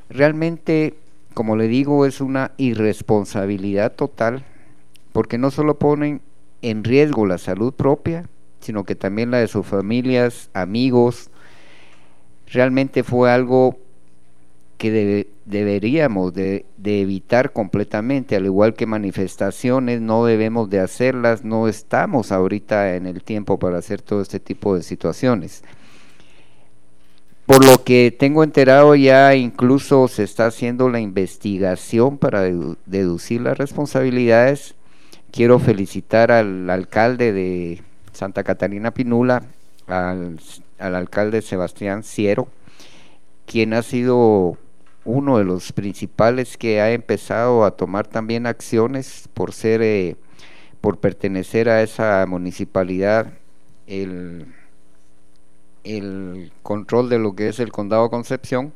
Speaker 4: Realmente, como le digo, es una irresponsabilidad total, porque no solo ponen en riesgo la salud propia, sino que también la de sus familias, amigos. Realmente fue algo que deberíamos de, evitar completamente, al igual que manifestaciones, no debemos de hacerlas, no estamos ahorita en el tiempo para hacer todo este tipo de situaciones. Por lo que tengo enterado ya incluso se está haciendo la investigación para deducir las responsabilidades. Quiero felicitar al alcalde de Santa Catarina Pinula, al, al alcalde Sebastián Ciero, quien ha sido uno de los principales que ha empezado a tomar también acciones por ser, eh, por pertenecer a esa municipalidad, el, el control de lo que es el condado Concepción.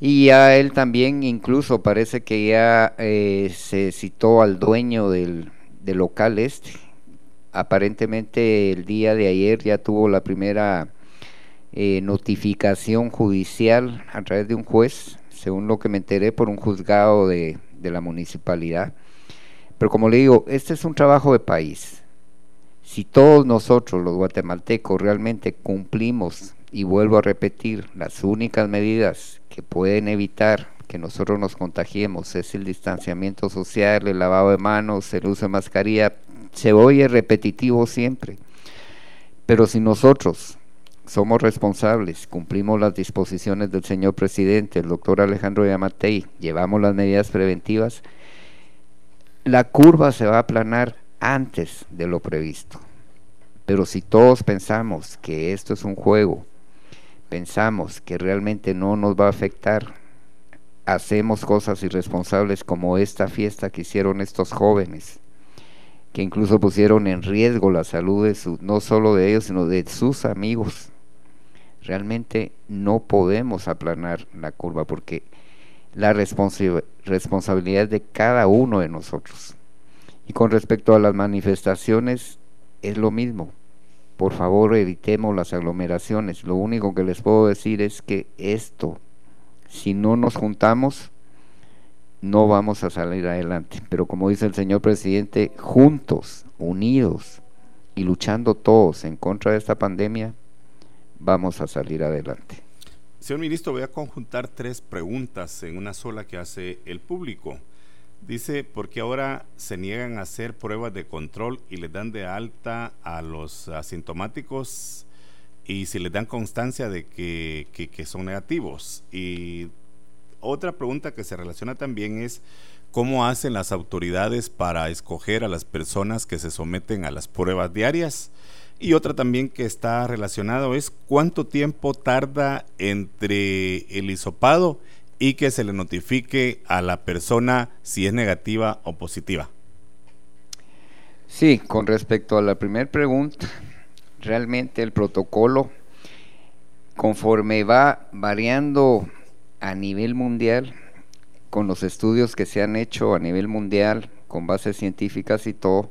Speaker 4: Y a él también incluso parece que ya eh, se citó al dueño del, del local este. Aparentemente el día de ayer ya tuvo la primera eh, notificación judicial a través de un juez, según lo que me enteré por un juzgado de, de la municipalidad. Pero como le digo, este es un trabajo de país. Si todos nosotros, los guatemaltecos, realmente cumplimos, y vuelvo a repetir, las únicas medidas que pueden evitar que nosotros nos contagiemos es el distanciamiento social, el lavado de manos, el uso de mascarilla. Se oye repetitivo siempre. Pero si nosotros somos responsables, cumplimos las disposiciones del señor presidente, el doctor Alejandro Yamatei, llevamos las medidas preventivas, la curva se va a aplanar antes de lo previsto. Pero si todos pensamos que esto es un juego, pensamos que realmente no nos va a afectar, hacemos cosas irresponsables como esta fiesta que hicieron estos jóvenes, que incluso pusieron en riesgo la salud de su, no solo de ellos, sino de sus amigos. Realmente no podemos aplanar la curva porque la responsabilidad es de cada uno de nosotros. Y con respecto a las manifestaciones, es lo mismo. Por favor, evitemos las aglomeraciones. Lo único que les puedo decir es que esto si no nos juntamos, no vamos a salir adelante. Pero como dice el señor presidente, juntos, unidos y luchando todos en contra de esta pandemia, vamos a salir adelante.
Speaker 3: Señor ministro, voy a conjuntar tres preguntas en una sola que hace el público. Dice, ¿por qué ahora se niegan a hacer pruebas de control y les dan de alta a los asintomáticos y si les dan constancia de que, son negativos. Y otra pregunta que se relaciona también es cómo hacen las autoridades para escoger a las personas que se someten a las pruebas diarias. Y otra también que está relacionado es cuánto tiempo tarda entre el hisopado y que se le notifique a la persona si es negativa o positiva.
Speaker 4: Sí, con respecto a la primera pregunta, realmente el protocolo, conforme va variando a nivel mundial, con los estudios que se han hecho a nivel mundial, con bases científicas y todo,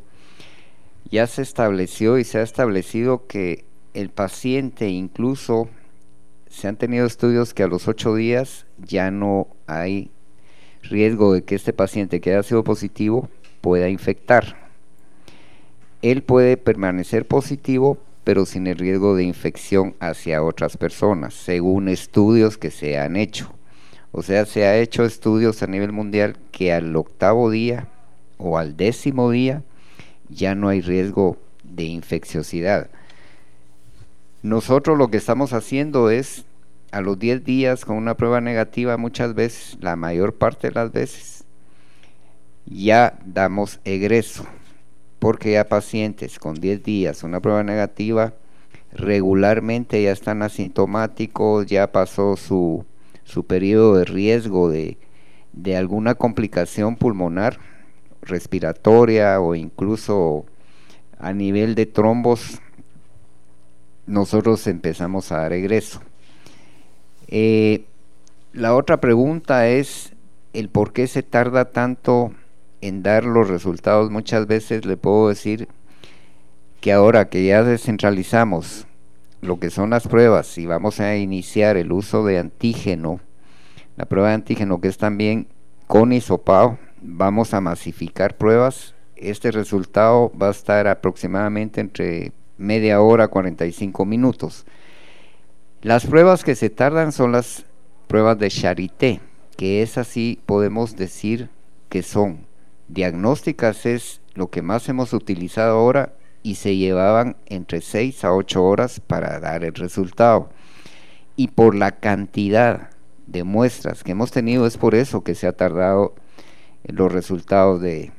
Speaker 4: ya se estableció y se ha establecido que el paciente incluso se han tenido estudios que a los ocho días ya no hay riesgo de que este paciente que haya sido positivo pueda infectar. Él puede permanecer positivo, pero sin el riesgo de infección hacia otras personas, según estudios que se han hecho. O sea, se ha hecho estudios a nivel mundial que al octavo día o al décimo día ya no hay riesgo de infecciosidad. Nosotros lo que estamos haciendo es a los 10 días con una prueba negativa muchas veces, la mayor parte de las veces, ya damos egreso porque ya pacientes con 10 días, una prueba negativa, regularmente ya están asintomáticos, ya pasó su, su periodo de riesgo de, de alguna complicación pulmonar, respiratoria o incluso a nivel de trombos, nosotros empezamos a dar egreso. Eh, la otra pregunta es el por qué se tarda tanto en dar los resultados, muchas veces le puedo decir que ahora que ya descentralizamos lo que son las pruebas y vamos a iniciar el uso de antígeno, la prueba de antígeno que es también con isopao, vamos a masificar pruebas. Este resultado va a estar aproximadamente entre media hora, 45 minutos. Las pruebas que se tardan son las pruebas de Charité, que es así podemos decir que son diagnósticas es lo que más hemos utilizado ahora y se llevaban entre 6 a 8 horas para dar el resultado. Y por la cantidad de muestras que hemos tenido es por eso que se ha tardado los resultados de,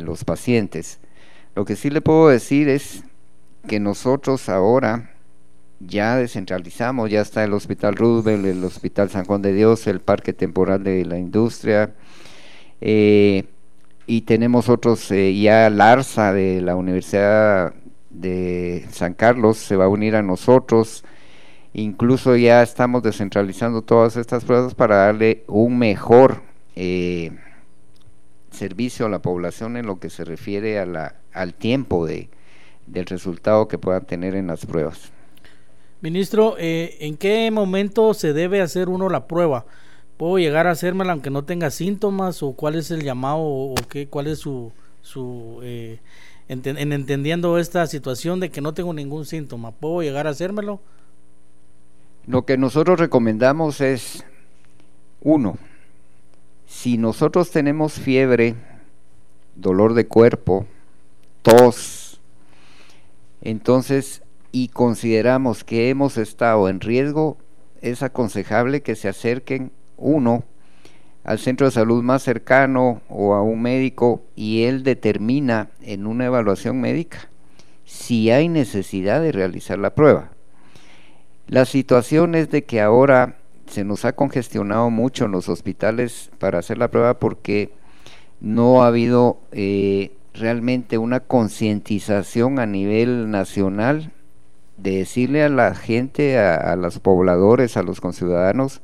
Speaker 4: los pacientes. Lo que sí le puedo decir es que nosotros ahora ya descentralizamos, ya está el Hospital Roosevelt, el Hospital San Juan de Dios, el Parque Temporal de la Industria, eh, y tenemos otros, eh, ya Larsa de la Universidad de San Carlos se va a unir a nosotros. Incluso ya estamos descentralizando todas estas pruebas para darle un mejor, eh, servicio a la población en lo que se refiere a la, al tiempo de, del resultado que puedan tener en las pruebas.
Speaker 2: Ministro, eh, ¿en qué momento se debe hacer uno la prueba? ¿Puedo llegar a hacérmela aunque no tenga síntomas o cuál es el llamado o qué, cuál es su, su eh, en entendiendo esta situación de que no tengo ningún síntoma? ¿Puedo llegar a hacérmelo?
Speaker 4: Lo que nosotros recomendamos es, uno, si nosotros tenemos fiebre, dolor de cuerpo, tos, entonces y consideramos que hemos estado en riesgo, es aconsejable que se acerquen uno al centro de salud más cercano o a un médico y él determina en una evaluación médica si hay necesidad de realizar la prueba. La situación es de que ahora se nos ha congestionado mucho en los hospitales para hacer la prueba porque no ha habido eh, realmente una concientización a nivel nacional de decirle a la gente, a, los pobladores, a los conciudadanos,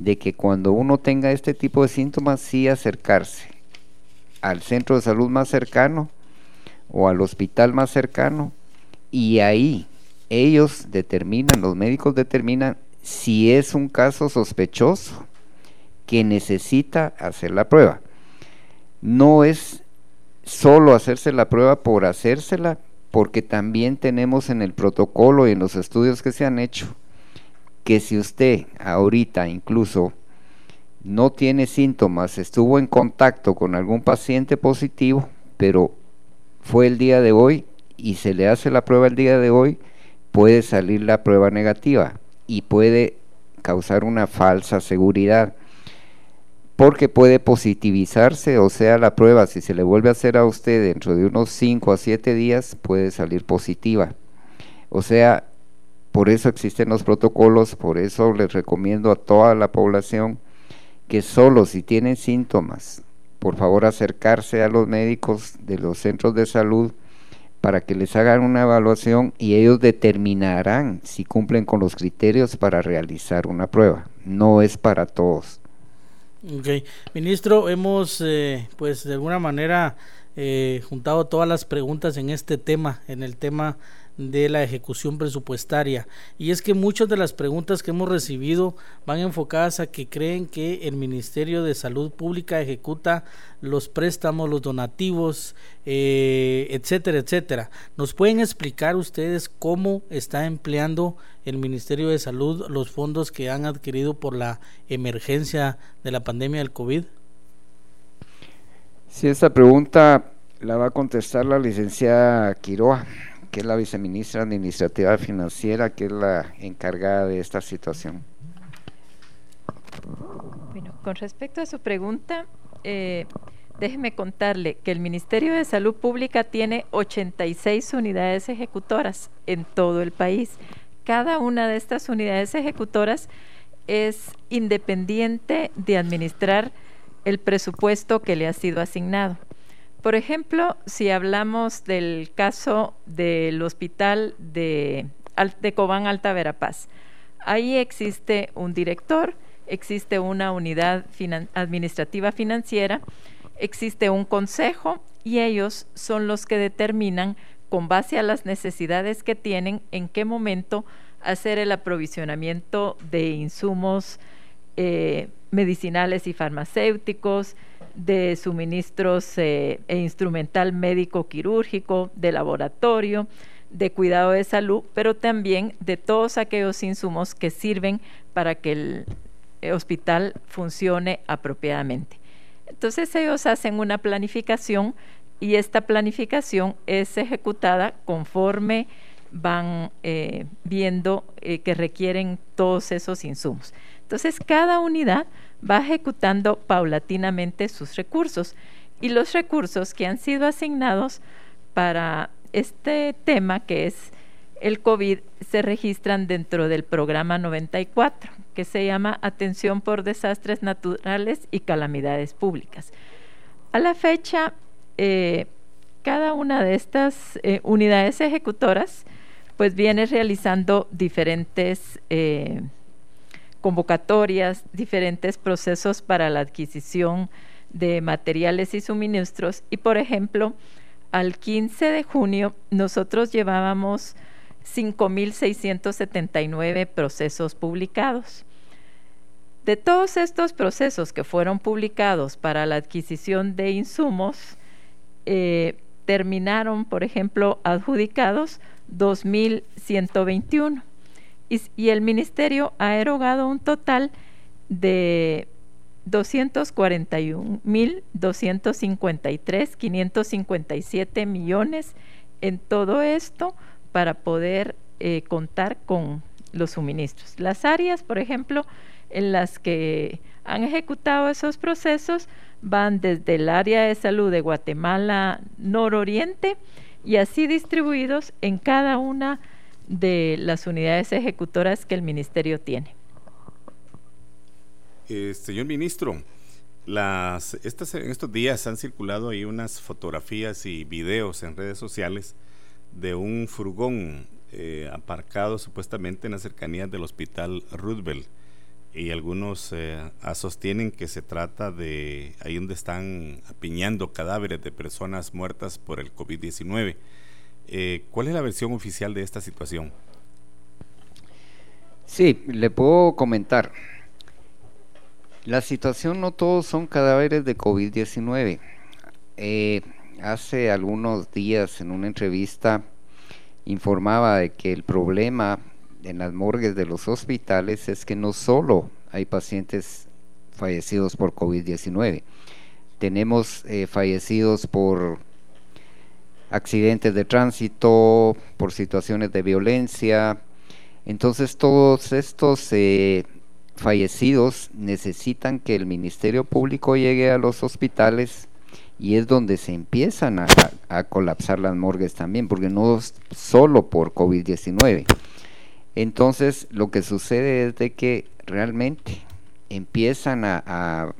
Speaker 4: de que cuando uno tenga este tipo de síntomas, sí acercarse al centro de salud más cercano o al hospital más cercano y ahí ellos determinan, los médicos determinan si es un caso sospechoso que necesita hacer la prueba. No es solo hacerse la prueba por hacérsela, porque también tenemos en el protocolo y en los estudios que se han hecho que si usted ahorita incluso no tiene síntomas, estuvo en contacto con algún paciente positivo, pero fue el día de hoy y se le hace la prueba el día de hoy, puede salir la prueba negativa y puede causar una falsa seguridad porque puede positivizarse, o sea, la prueba, si se le vuelve a hacer a usted dentro de unos 5 a 7 días, puede salir positiva. O sea, por eso existen los protocolos, por eso les recomiendo a toda la población que solo si tienen síntomas, por favor acercarse a los médicos de los centros de salud para que les hagan una evaluación y ellos determinarán si cumplen con los criterios para realizar una prueba. No es para todos.
Speaker 2: Ok, ministro, hemos eh, pues de alguna manera eh, juntado todas las preguntas en este tema, en el tema de la ejecución presupuestaria. Y es que muchas de las preguntas que hemos recibido van enfocadas a que creen que el Ministerio de Salud Pública ejecuta los préstamos, los donativos, eh, etcétera, etcétera. ¿Nos pueden explicar ustedes cómo está empleando el Ministerio de Salud los fondos que han adquirido por la emergencia de la pandemia del COVID?
Speaker 4: Sí, esta pregunta la va a contestar la licenciada Quiroa que es la viceministra administrativa financiera, que es la encargada de esta situación.
Speaker 7: Bueno, con respecto a su pregunta, eh, déjeme contarle que el Ministerio de Salud Pública tiene 86 unidades ejecutoras en todo el país. Cada una de estas unidades ejecutoras es independiente de administrar el presupuesto que le ha sido asignado. Por ejemplo, si hablamos del caso del hospital de, Cobán Alta Verapaz, ahí existe un director, existe una unidad administrativa financiera, existe un consejo y ellos son los que determinan con base a las necesidades que tienen en qué momento hacer el aprovisionamiento de insumos eh, medicinales y farmacéuticos, de suministros eh, e instrumental médico quirúrgico, de laboratorio, de cuidado de salud, pero también de todos aquellos insumos que sirven para que el eh, hospital funcione apropiadamente. Entonces ellos hacen una planificación y esta planificación es ejecutada conforme van eh, viendo que requieren todos esos insumos. Entonces cada unidad va ejecutando paulatinamente sus recursos y los recursos que han sido asignados para este tema que es el COVID se registran dentro del programa 94 que se llama Atención por Desastres Naturales y Calamidades Públicas. A la fecha, eh, cada una de estas eh, unidades ejecutoras pues viene realizando diferentes eh, convocatorias, diferentes procesos para la adquisición de materiales y suministros y por ejemplo al 15 de junio nosotros llevábamos 5.679 procesos publicados. De todos estos procesos que fueron publicados para la adquisición de insumos, eh, terminaron, por ejemplo, adjudicados 2.121 y, el ministerio ha erogado un total de 241.253, 557 millones en todo esto para poder eh, contar con los suministros. Las áreas, por ejemplo, en las que han ejecutado esos procesos van desde el área de salud de Guatemala nororiente y así distribuidos en cada una de las unidades ejecutoras que el ministerio tiene.
Speaker 3: Eh, señor ministro, estas, en estos días han circulado ahí unas fotografías y videos en redes sociales de un furgón eh, aparcado supuestamente en las cercanías del hospital Roosevelt y algunos eh, sostienen que se trata de ahí donde están apiñando cadáveres de personas muertas por el COVID-19. ¿Cuál es la versión oficial de esta situación?
Speaker 4: Sí, le puedo comentar. La situación no todos son cadáveres de COVID-19. Eh, hace algunos días en una entrevista informaba de que el problema en las morgues de los hospitales es que no solo hay pacientes fallecidos por COVID-19, tenemos eh, fallecidos por accidentes de tránsito, por situaciones de violencia. Entonces todos estos eh, fallecidos necesitan que el Ministerio Público llegue a los hospitales y es donde se empiezan a, colapsar las morgues también, porque no solo por COVID-19. Entonces, lo que sucede es de que realmente empiezan a,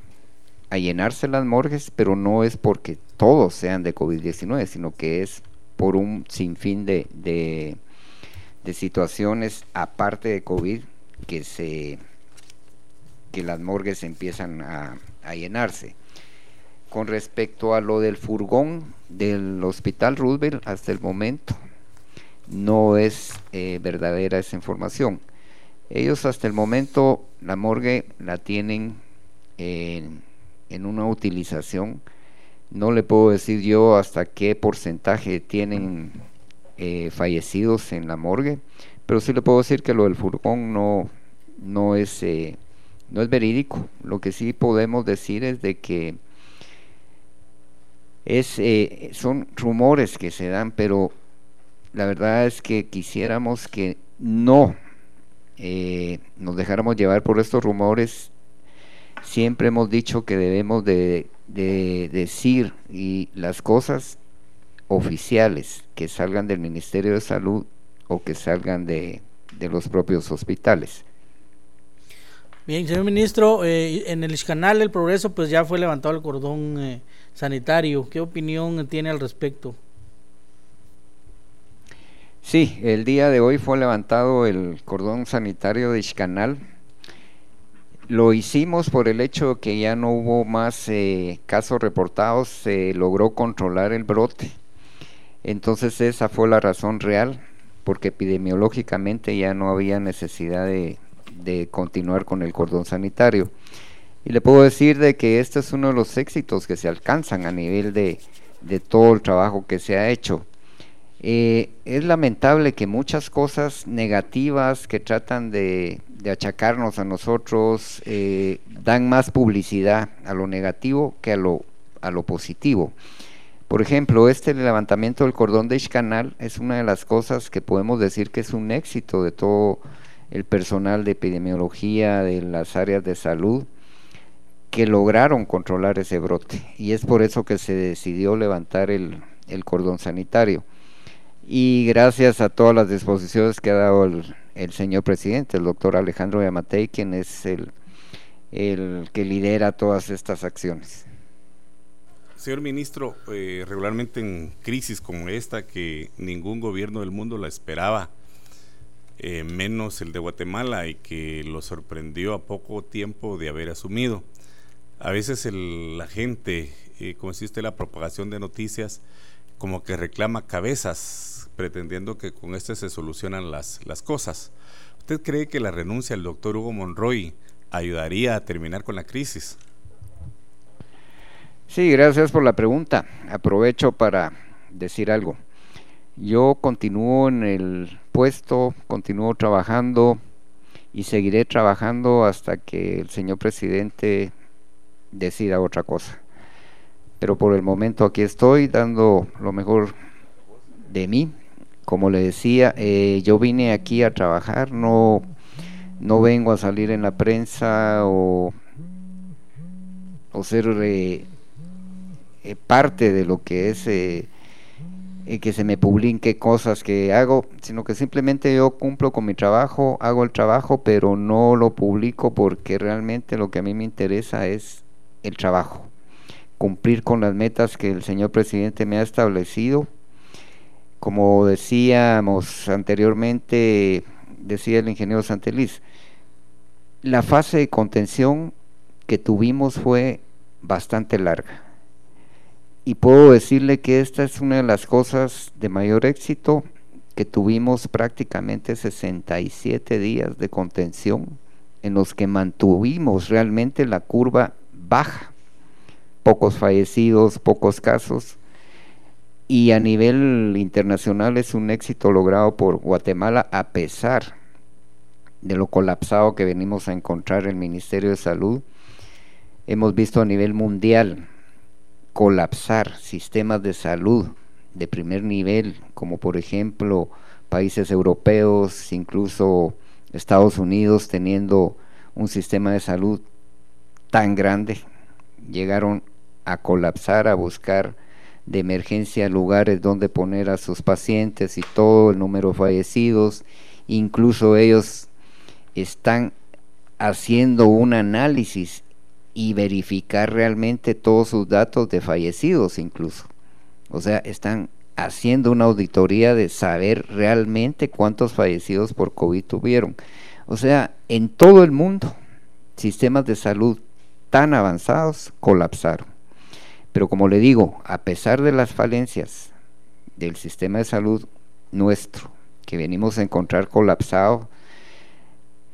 Speaker 4: llenarse las morgues, pero no es porque todos sean de COVID-19, sino que es por un sinfín de, de, de situaciones aparte de COVID que se que las morgues empiezan a, llenarse. Con respecto a lo del furgón del Hospital Roosevelt, hasta el momento no es eh, verdadera esa información. Ellos hasta el momento la morgue la tienen en, una utilización. No le puedo decir yo hasta qué porcentaje tienen eh, fallecidos en la morgue, pero sí le puedo decir que lo del furgón no, no es eh, no es verídico. Lo que sí podemos decir es de que es, eh, son rumores que se dan, pero la verdad es que quisiéramos que no eh, nos dejáramos llevar por estos rumores. Siempre hemos dicho que debemos de, decir y las cosas oficiales que salgan del Ministerio de Salud o que salgan de los propios hospitales.
Speaker 2: Bien, señor ministro, eh, en el canal El Progreso pues ya fue levantado el cordón eh, sanitario. ¿Qué opinión tiene al respecto?
Speaker 4: Sí, el día de hoy fue levantado el cordón sanitario de Ixcanal. Lo hicimos por el hecho que ya no hubo más eh, casos reportados, se logró controlar el brote. Entonces esa fue la razón real, porque epidemiológicamente ya no había necesidad de, de continuar con el cordón sanitario. Y le puedo decir de que este es uno de los éxitos que se alcanzan a nivel de, todo el trabajo que se ha hecho. Eh, es lamentable que muchas cosas negativas que tratan de, achacarnos a nosotros eh, dan más publicidad a lo negativo que a lo, a lo positivo. Por ejemplo, este levantamiento del cordón de Ishkanal es una de las cosas que podemos decir que es un éxito de todo el personal de epidemiología de las áreas de salud que lograron controlar ese brote y es por eso que se decidió levantar el, cordón sanitario y gracias a todas las disposiciones que ha dado el, señor presidente, el doctor Alejandro Yamatei, quien es el, el que lidera todas estas acciones.
Speaker 3: Señor ministro, eh, regularmente en crisis como esta, que ningún gobierno del mundo la esperaba, eh, menos el de Guatemala y que lo sorprendió a poco tiempo de haber asumido. a veces la gente, eh, como existe la propagación de noticias, como que reclama cabezas, pretendiendo que con este se solucionan las, las cosas. ¿Usted cree que la renuncia del doctor Hugo Monroy ayudaría a terminar con la crisis?
Speaker 4: Sí, gracias por la pregunta. Aprovecho para decir algo. Yo continúo en el puesto, continúo trabajando y seguiré trabajando hasta que el señor presidente decida otra cosa. Pero por el momento aquí estoy dando lo mejor de mí. Como le decía, eh, yo vine aquí a trabajar, no, no vengo a salir en la prensa o, o ser eh, eh, parte de lo que es que se me publique cosas que hago, sino que simplemente yo cumplo con mi trabajo, hago el trabajo, pero no lo publico porque realmente lo que a mí me interesa es el trabajo, cumplir con las metas que el señor presidente me ha establecido. Como decíamos anteriormente, decía el ingeniero Santeliz, la fase de contención que tuvimos fue bastante larga. Y puedo decirle que esta es una de las cosas de mayor éxito que tuvimos prácticamente 67 días de contención en los que mantuvimos realmente la curva baja, pocos fallecidos, pocos casos, y a nivel internacional es un éxito logrado por Guatemala a pesar de lo colapsado que venimos a encontrar el Ministerio de Salud. Hemos visto a nivel mundial colapsar sistemas de salud de primer nivel, como por ejemplo países europeos, incluso Estados Unidos teniendo un sistema de salud tan grande, llegaron a colapsar, a buscar de emergencia lugares donde poner a sus pacientes y todo el número de fallecidos, incluso ellos están haciendo un análisis y verificar realmente todos sus datos de fallecidos incluso. O sea, están haciendo una auditoría de saber realmente cuántos fallecidos por COVID tuvieron. O sea, en todo el mundo, sistemas de salud tan avanzados colapsaron. Pero como le digo, a pesar de las falencias del sistema de salud nuestro, que venimos a encontrar colapsado,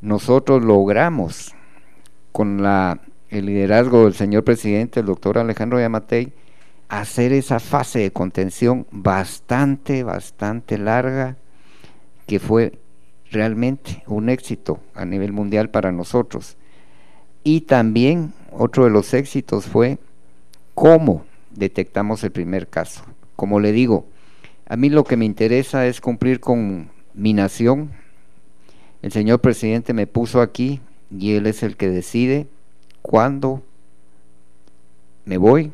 Speaker 4: nosotros logramos con la el liderazgo del señor presidente, el doctor Alejandro Yamatei, hacer esa fase de contención bastante, bastante larga, que fue realmente un éxito a nivel mundial para nosotros. Y también otro de los éxitos fue cómo detectamos el primer caso. Como le digo, a mí lo que me interesa es cumplir con mi nación. El señor presidente me puso aquí y él es el que decide cuándo me voy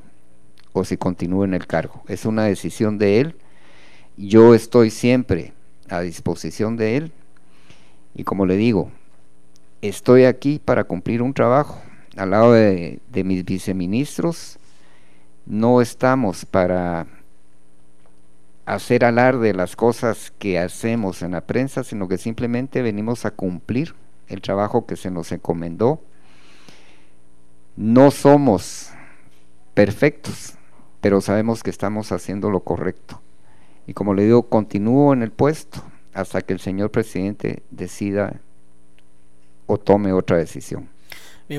Speaker 4: o si continúo en el cargo. Es una decisión de él. Yo estoy siempre a disposición de él y como le digo, estoy aquí para cumplir un trabajo al lado de, de mis viceministros. No estamos para hacer alarde de las cosas que hacemos en la prensa, sino que simplemente venimos a cumplir el trabajo que se nos encomendó no somos perfectos, pero sabemos que estamos haciendo lo correcto. Y como le digo, continúo en el puesto hasta que el señor presidente decida o tome otra decisión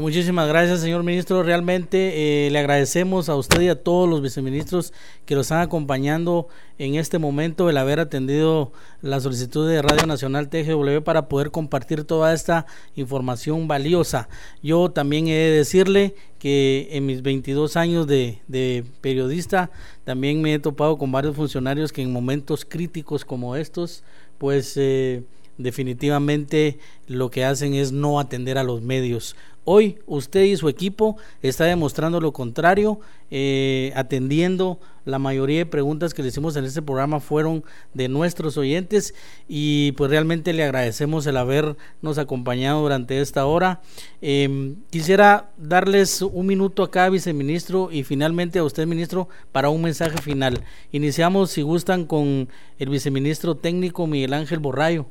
Speaker 2: muchísimas gracias, señor ministro. Realmente eh, le agradecemos a usted y a todos los viceministros que nos están acompañando en este momento, el haber atendido la solicitud de Radio Nacional TGW para poder compartir toda esta información valiosa. Yo también he de decirle que en mis 22 años de, periodista también me he topado con varios funcionarios que en momentos críticos como estos, pues... Eh, definitivamente lo que hacen es no atender a los medios. Hoy usted y su equipo está demostrando lo contrario, eh, atendiendo la mayoría de preguntas que le hicimos en este programa fueron de nuestros oyentes y pues realmente le agradecemos el habernos acompañado durante esta hora. Em, quisiera darles un minuto acá, viceministro, y finalmente a usted, ministro, para un mensaje final. Iniciamos, si gustan, con el viceministro técnico Miguel Ángel Borrayo.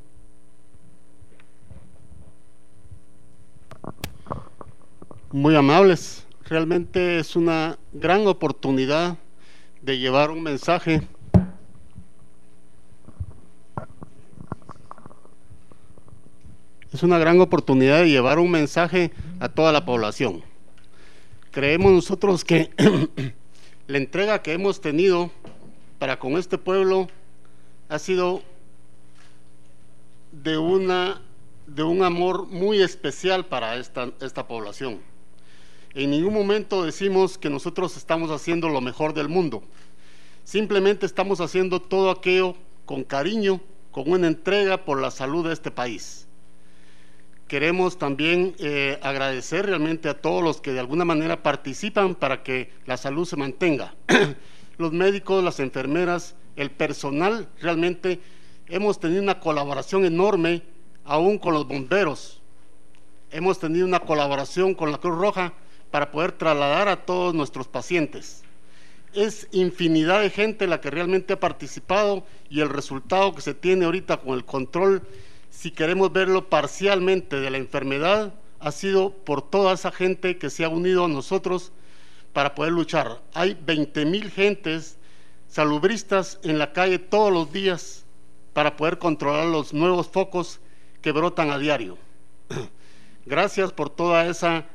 Speaker 10: Muy amables realmente es una gran oportunidad de llevar un mensaje es una gran oportunidad de llevar un mensaje a toda la población. Creemos nosotros que la entrega que hemos tenido para con este pueblo ha sido de una de un amor muy especial para esta, esta población. En ningún momento decimos que nosotros estamos haciendo lo mejor del mundo. Simplemente estamos haciendo todo aquello con cariño, con una entrega por la salud de este país. Queremos también eh, agradecer realmente a todos los que de alguna manera participan para que la salud se mantenga. los médicos, las enfermeras, el personal, realmente hemos tenido una colaboración enorme, aún con los bomberos. Hemos tenido una colaboración con la Cruz Roja para poder trasladar a todos nuestros pacientes. Es infinidad de gente la que realmente ha participado y el resultado que se tiene ahorita con el control si queremos verlo parcialmente de la enfermedad, ha sido por toda esa gente que se ha unido a nosotros para poder luchar. Hay 20 mil gentes salubristas en la calle todos los días para poder controlar los nuevos focos que brotan a diario. Gracias por toda esa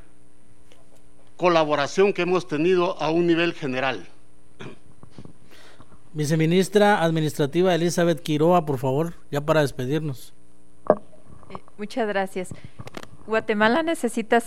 Speaker 10: colaboración que hemos tenido a un nivel general.
Speaker 2: Viceministra Administrativa Elizabeth Quiroa, por favor, ya para despedirnos.
Speaker 7: Muchas gracias. Guatemala necesita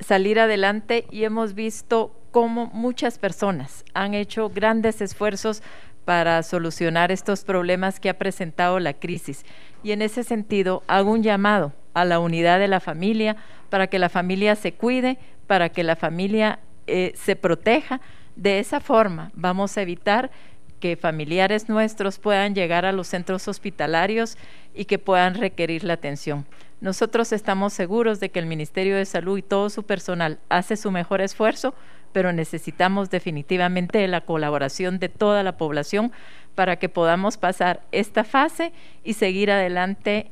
Speaker 7: salir adelante y hemos visto cómo muchas personas han hecho grandes esfuerzos para solucionar estos problemas que ha presentado la crisis. Y en ese sentido, hago un llamado a la unidad de la familia para que la familia se cuide, para que la familia eh, se proteja. De esa forma vamos a evitar que familiares nuestros puedan llegar a los centros hospitalarios y que puedan requerir la atención. Nosotros estamos seguros de que el Ministerio de Salud y todo su personal hace su mejor esfuerzo, pero necesitamos definitivamente la colaboración de toda la población para que podamos pasar esta fase y seguir adelante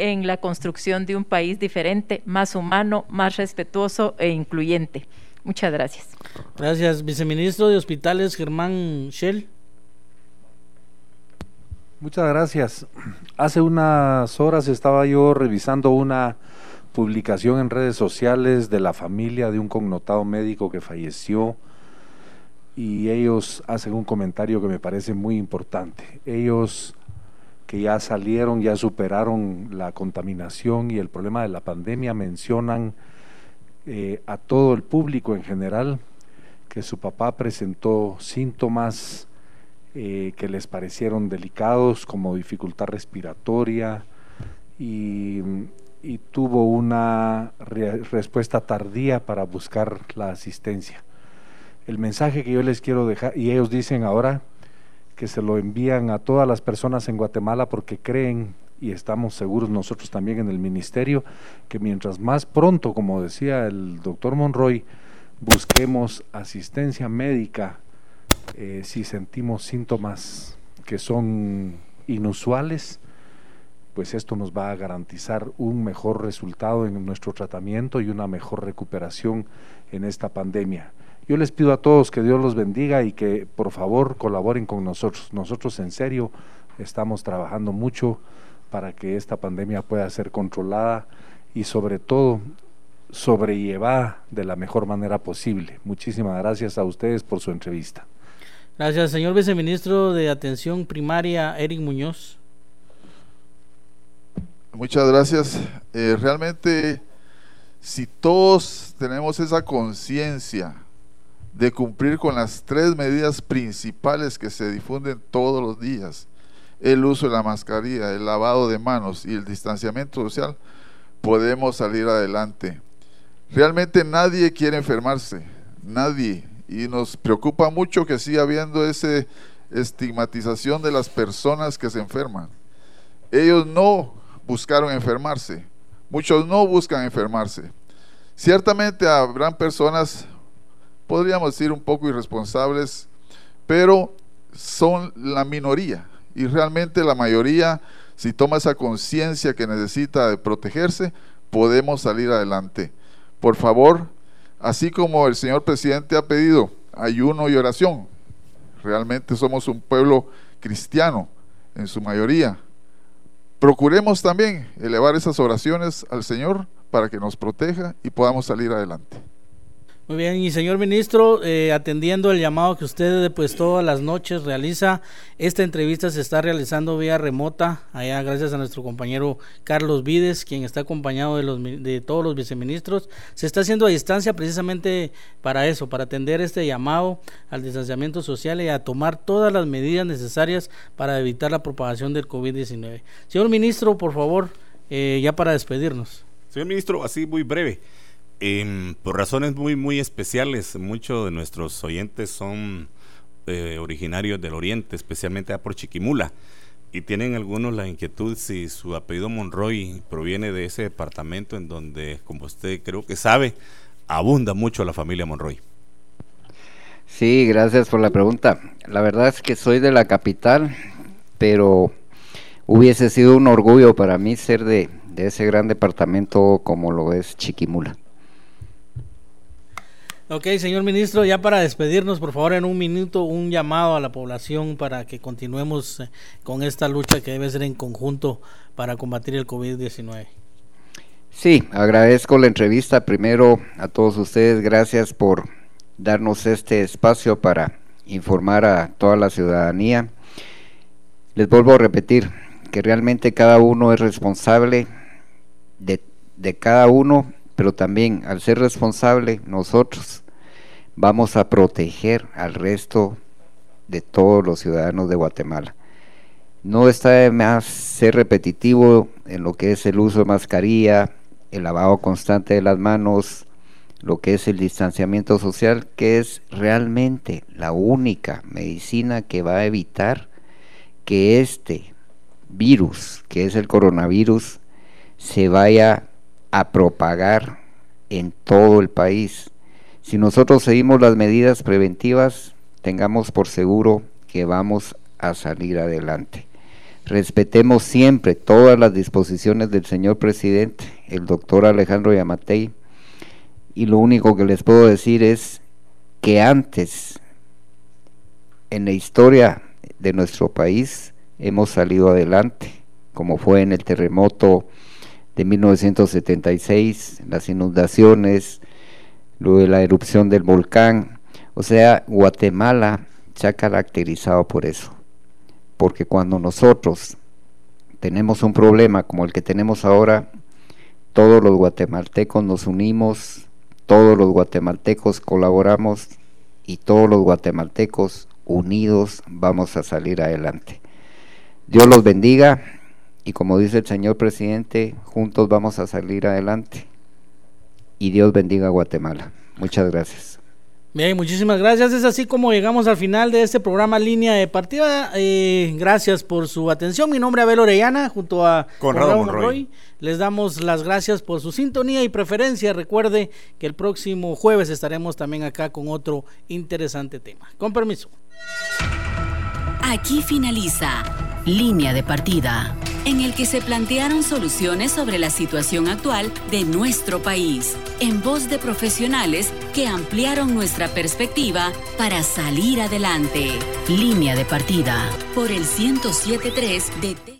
Speaker 7: en la construcción de un país diferente, más humano, más respetuoso e incluyente. Muchas gracias.
Speaker 2: Gracias, viceministro de Hospitales Germán Shell.
Speaker 5: Muchas gracias. Hace unas horas estaba yo revisando una publicación en redes sociales de la familia de un connotado médico que falleció y ellos hacen un comentario que me parece muy importante. Ellos que ya salieron, ya superaron la contaminación y el problema de la pandemia, mencionan eh, a todo el público en general que su papá presentó síntomas eh, que les parecieron delicados como dificultad respiratoria y, tuvo una respuesta tardía para buscar la asistencia. El mensaje que yo les quiero dejar, y ellos dicen ahora que se lo envían a todas las personas en Guatemala porque creen y estamos seguros nosotros también en el ministerio que mientras más pronto, como decía el doctor Monroy, busquemos asistencia médica eh, si sentimos síntomas que son inusuales, pues esto nos va a garantizar un mejor resultado en nuestro tratamiento y una mejor recuperación en esta pandemia. Yo les pido a todos que Dios los bendiga y que por favor colaboren con nosotros. Nosotros en serio estamos trabajando mucho para que esta pandemia pueda ser controlada y sobre todo sobrellevada de la mejor manera posible. Muchísimas gracias a ustedes por su entrevista.
Speaker 2: Gracias, señor viceministro de Atención Primaria, Eric Muñoz.
Speaker 8: Muchas gracias. Eh, realmente, si todos tenemos esa conciencia de cumplir con las tres medidas principales que se difunden todos los días, el uso de la mascarilla, el lavado de manos y el distanciamiento social, podemos salir adelante. Realmente nadie quiere enfermarse, nadie y nos preocupa mucho que siga habiendo esa estigmatización de las personas que se enferman. Ellos no buscaron enfermarse, muchos no buscan enfermarse. Ciertamente habrán personas, podríamos decir, un poco irresponsables, pero son la minoría y realmente la mayoría, si toma esa conciencia que necesita de protegerse, podemos salir adelante. Por favor, Así como el señor presidente ha pedido ayuno y oración, realmente somos un pueblo cristiano en su mayoría. Procuremos también elevar esas oraciones al Señor para que nos proteja y podamos salir adelante.
Speaker 2: Muy bien, y señor ministro, eh, atendiendo el llamado que usted pues todas las noches realiza, esta entrevista se está realizando vía remota, allá gracias a nuestro compañero Carlos Vides, quien está acompañado de, los, de todos los viceministros. Se está haciendo a distancia precisamente para eso, para atender este llamado al distanciamiento social y a tomar todas las medidas necesarias para evitar la propagación del COVID-19. Señor ministro, por favor, eh, ya para despedirnos.
Speaker 3: Señor ministro, así muy breve. Em, por razones muy, muy especiales, muchos de nuestros oyentes son eh, originarios del oriente, especialmente por Chiquimula, y tienen algunos la inquietud si su apellido Monroy proviene de ese departamento en donde, como usted creo que sabe, abunda mucho la familia Monroy.
Speaker 4: Sí, gracias por la pregunta. La verdad es que soy de la capital, pero hubiese sido un orgullo para mí ser de ese gran departamento como lo es Chiquimula.
Speaker 2: Ok, señor ministro, ya para despedirnos, por favor, en un minuto, un llamado a la población para que continuemos eh, con esta lucha que debe ser en conjunto para combatir el COVID-19.
Speaker 4: Sí, agradezco la entrevista primero a todos ustedes, gracias por darnos este espacio para informar a toda la ciudadanía. Les vuelvo a repetir que realmente cada uno es responsable de, de cada uno pero también al ser responsable nosotros vamos a proteger al resto de todos los ciudadanos de Guatemala. No está de más ser repetitivo en lo que es el uso de mascarilla, el lavado constante de las manos, lo que es el distanciamiento social, que es realmente la única medicina que va a evitar que este virus, que es el coronavirus, se vaya a propagar en todo el país. Si nosotros seguimos las medidas preventivas, tengamos por seguro que vamos a salir adelante. Respetemos siempre todas las disposiciones del señor presidente, el doctor Alejandro Yamatei, y lo único que les puedo decir es que antes, en la historia de nuestro país, hemos salido adelante, como fue en el terremoto de 1976, las inundaciones, lo de la erupción del volcán. O sea, Guatemala se ha caracterizado por eso. Porque cuando nosotros tenemos un problema como el que tenemos ahora, todos los guatemaltecos nos unimos, todos los guatemaltecos colaboramos y todos los guatemaltecos unidos vamos a salir adelante. Dios los bendiga y como dice el señor presidente, juntos vamos a salir adelante. Y Dios bendiga a Guatemala. Muchas gracias.
Speaker 2: Bien, muchísimas gracias. Es así como llegamos al final de este programa Línea de Partida. Eh, gracias por su atención. Mi nombre es Abel Orellana, junto a
Speaker 3: Conrado, Monroy.
Speaker 2: Les damos las gracias por su sintonía y preferencia. Recuerde que el próximo jueves estaremos también acá con otro interesante tema. Con permiso.
Speaker 1: Aquí finaliza Línea de Partida, en el que se plantearon soluciones sobre la situación actual de nuestro país, en voz de profesionales que ampliaron nuestra perspectiva para salir adelante. Línea de Partida, por el 1073 de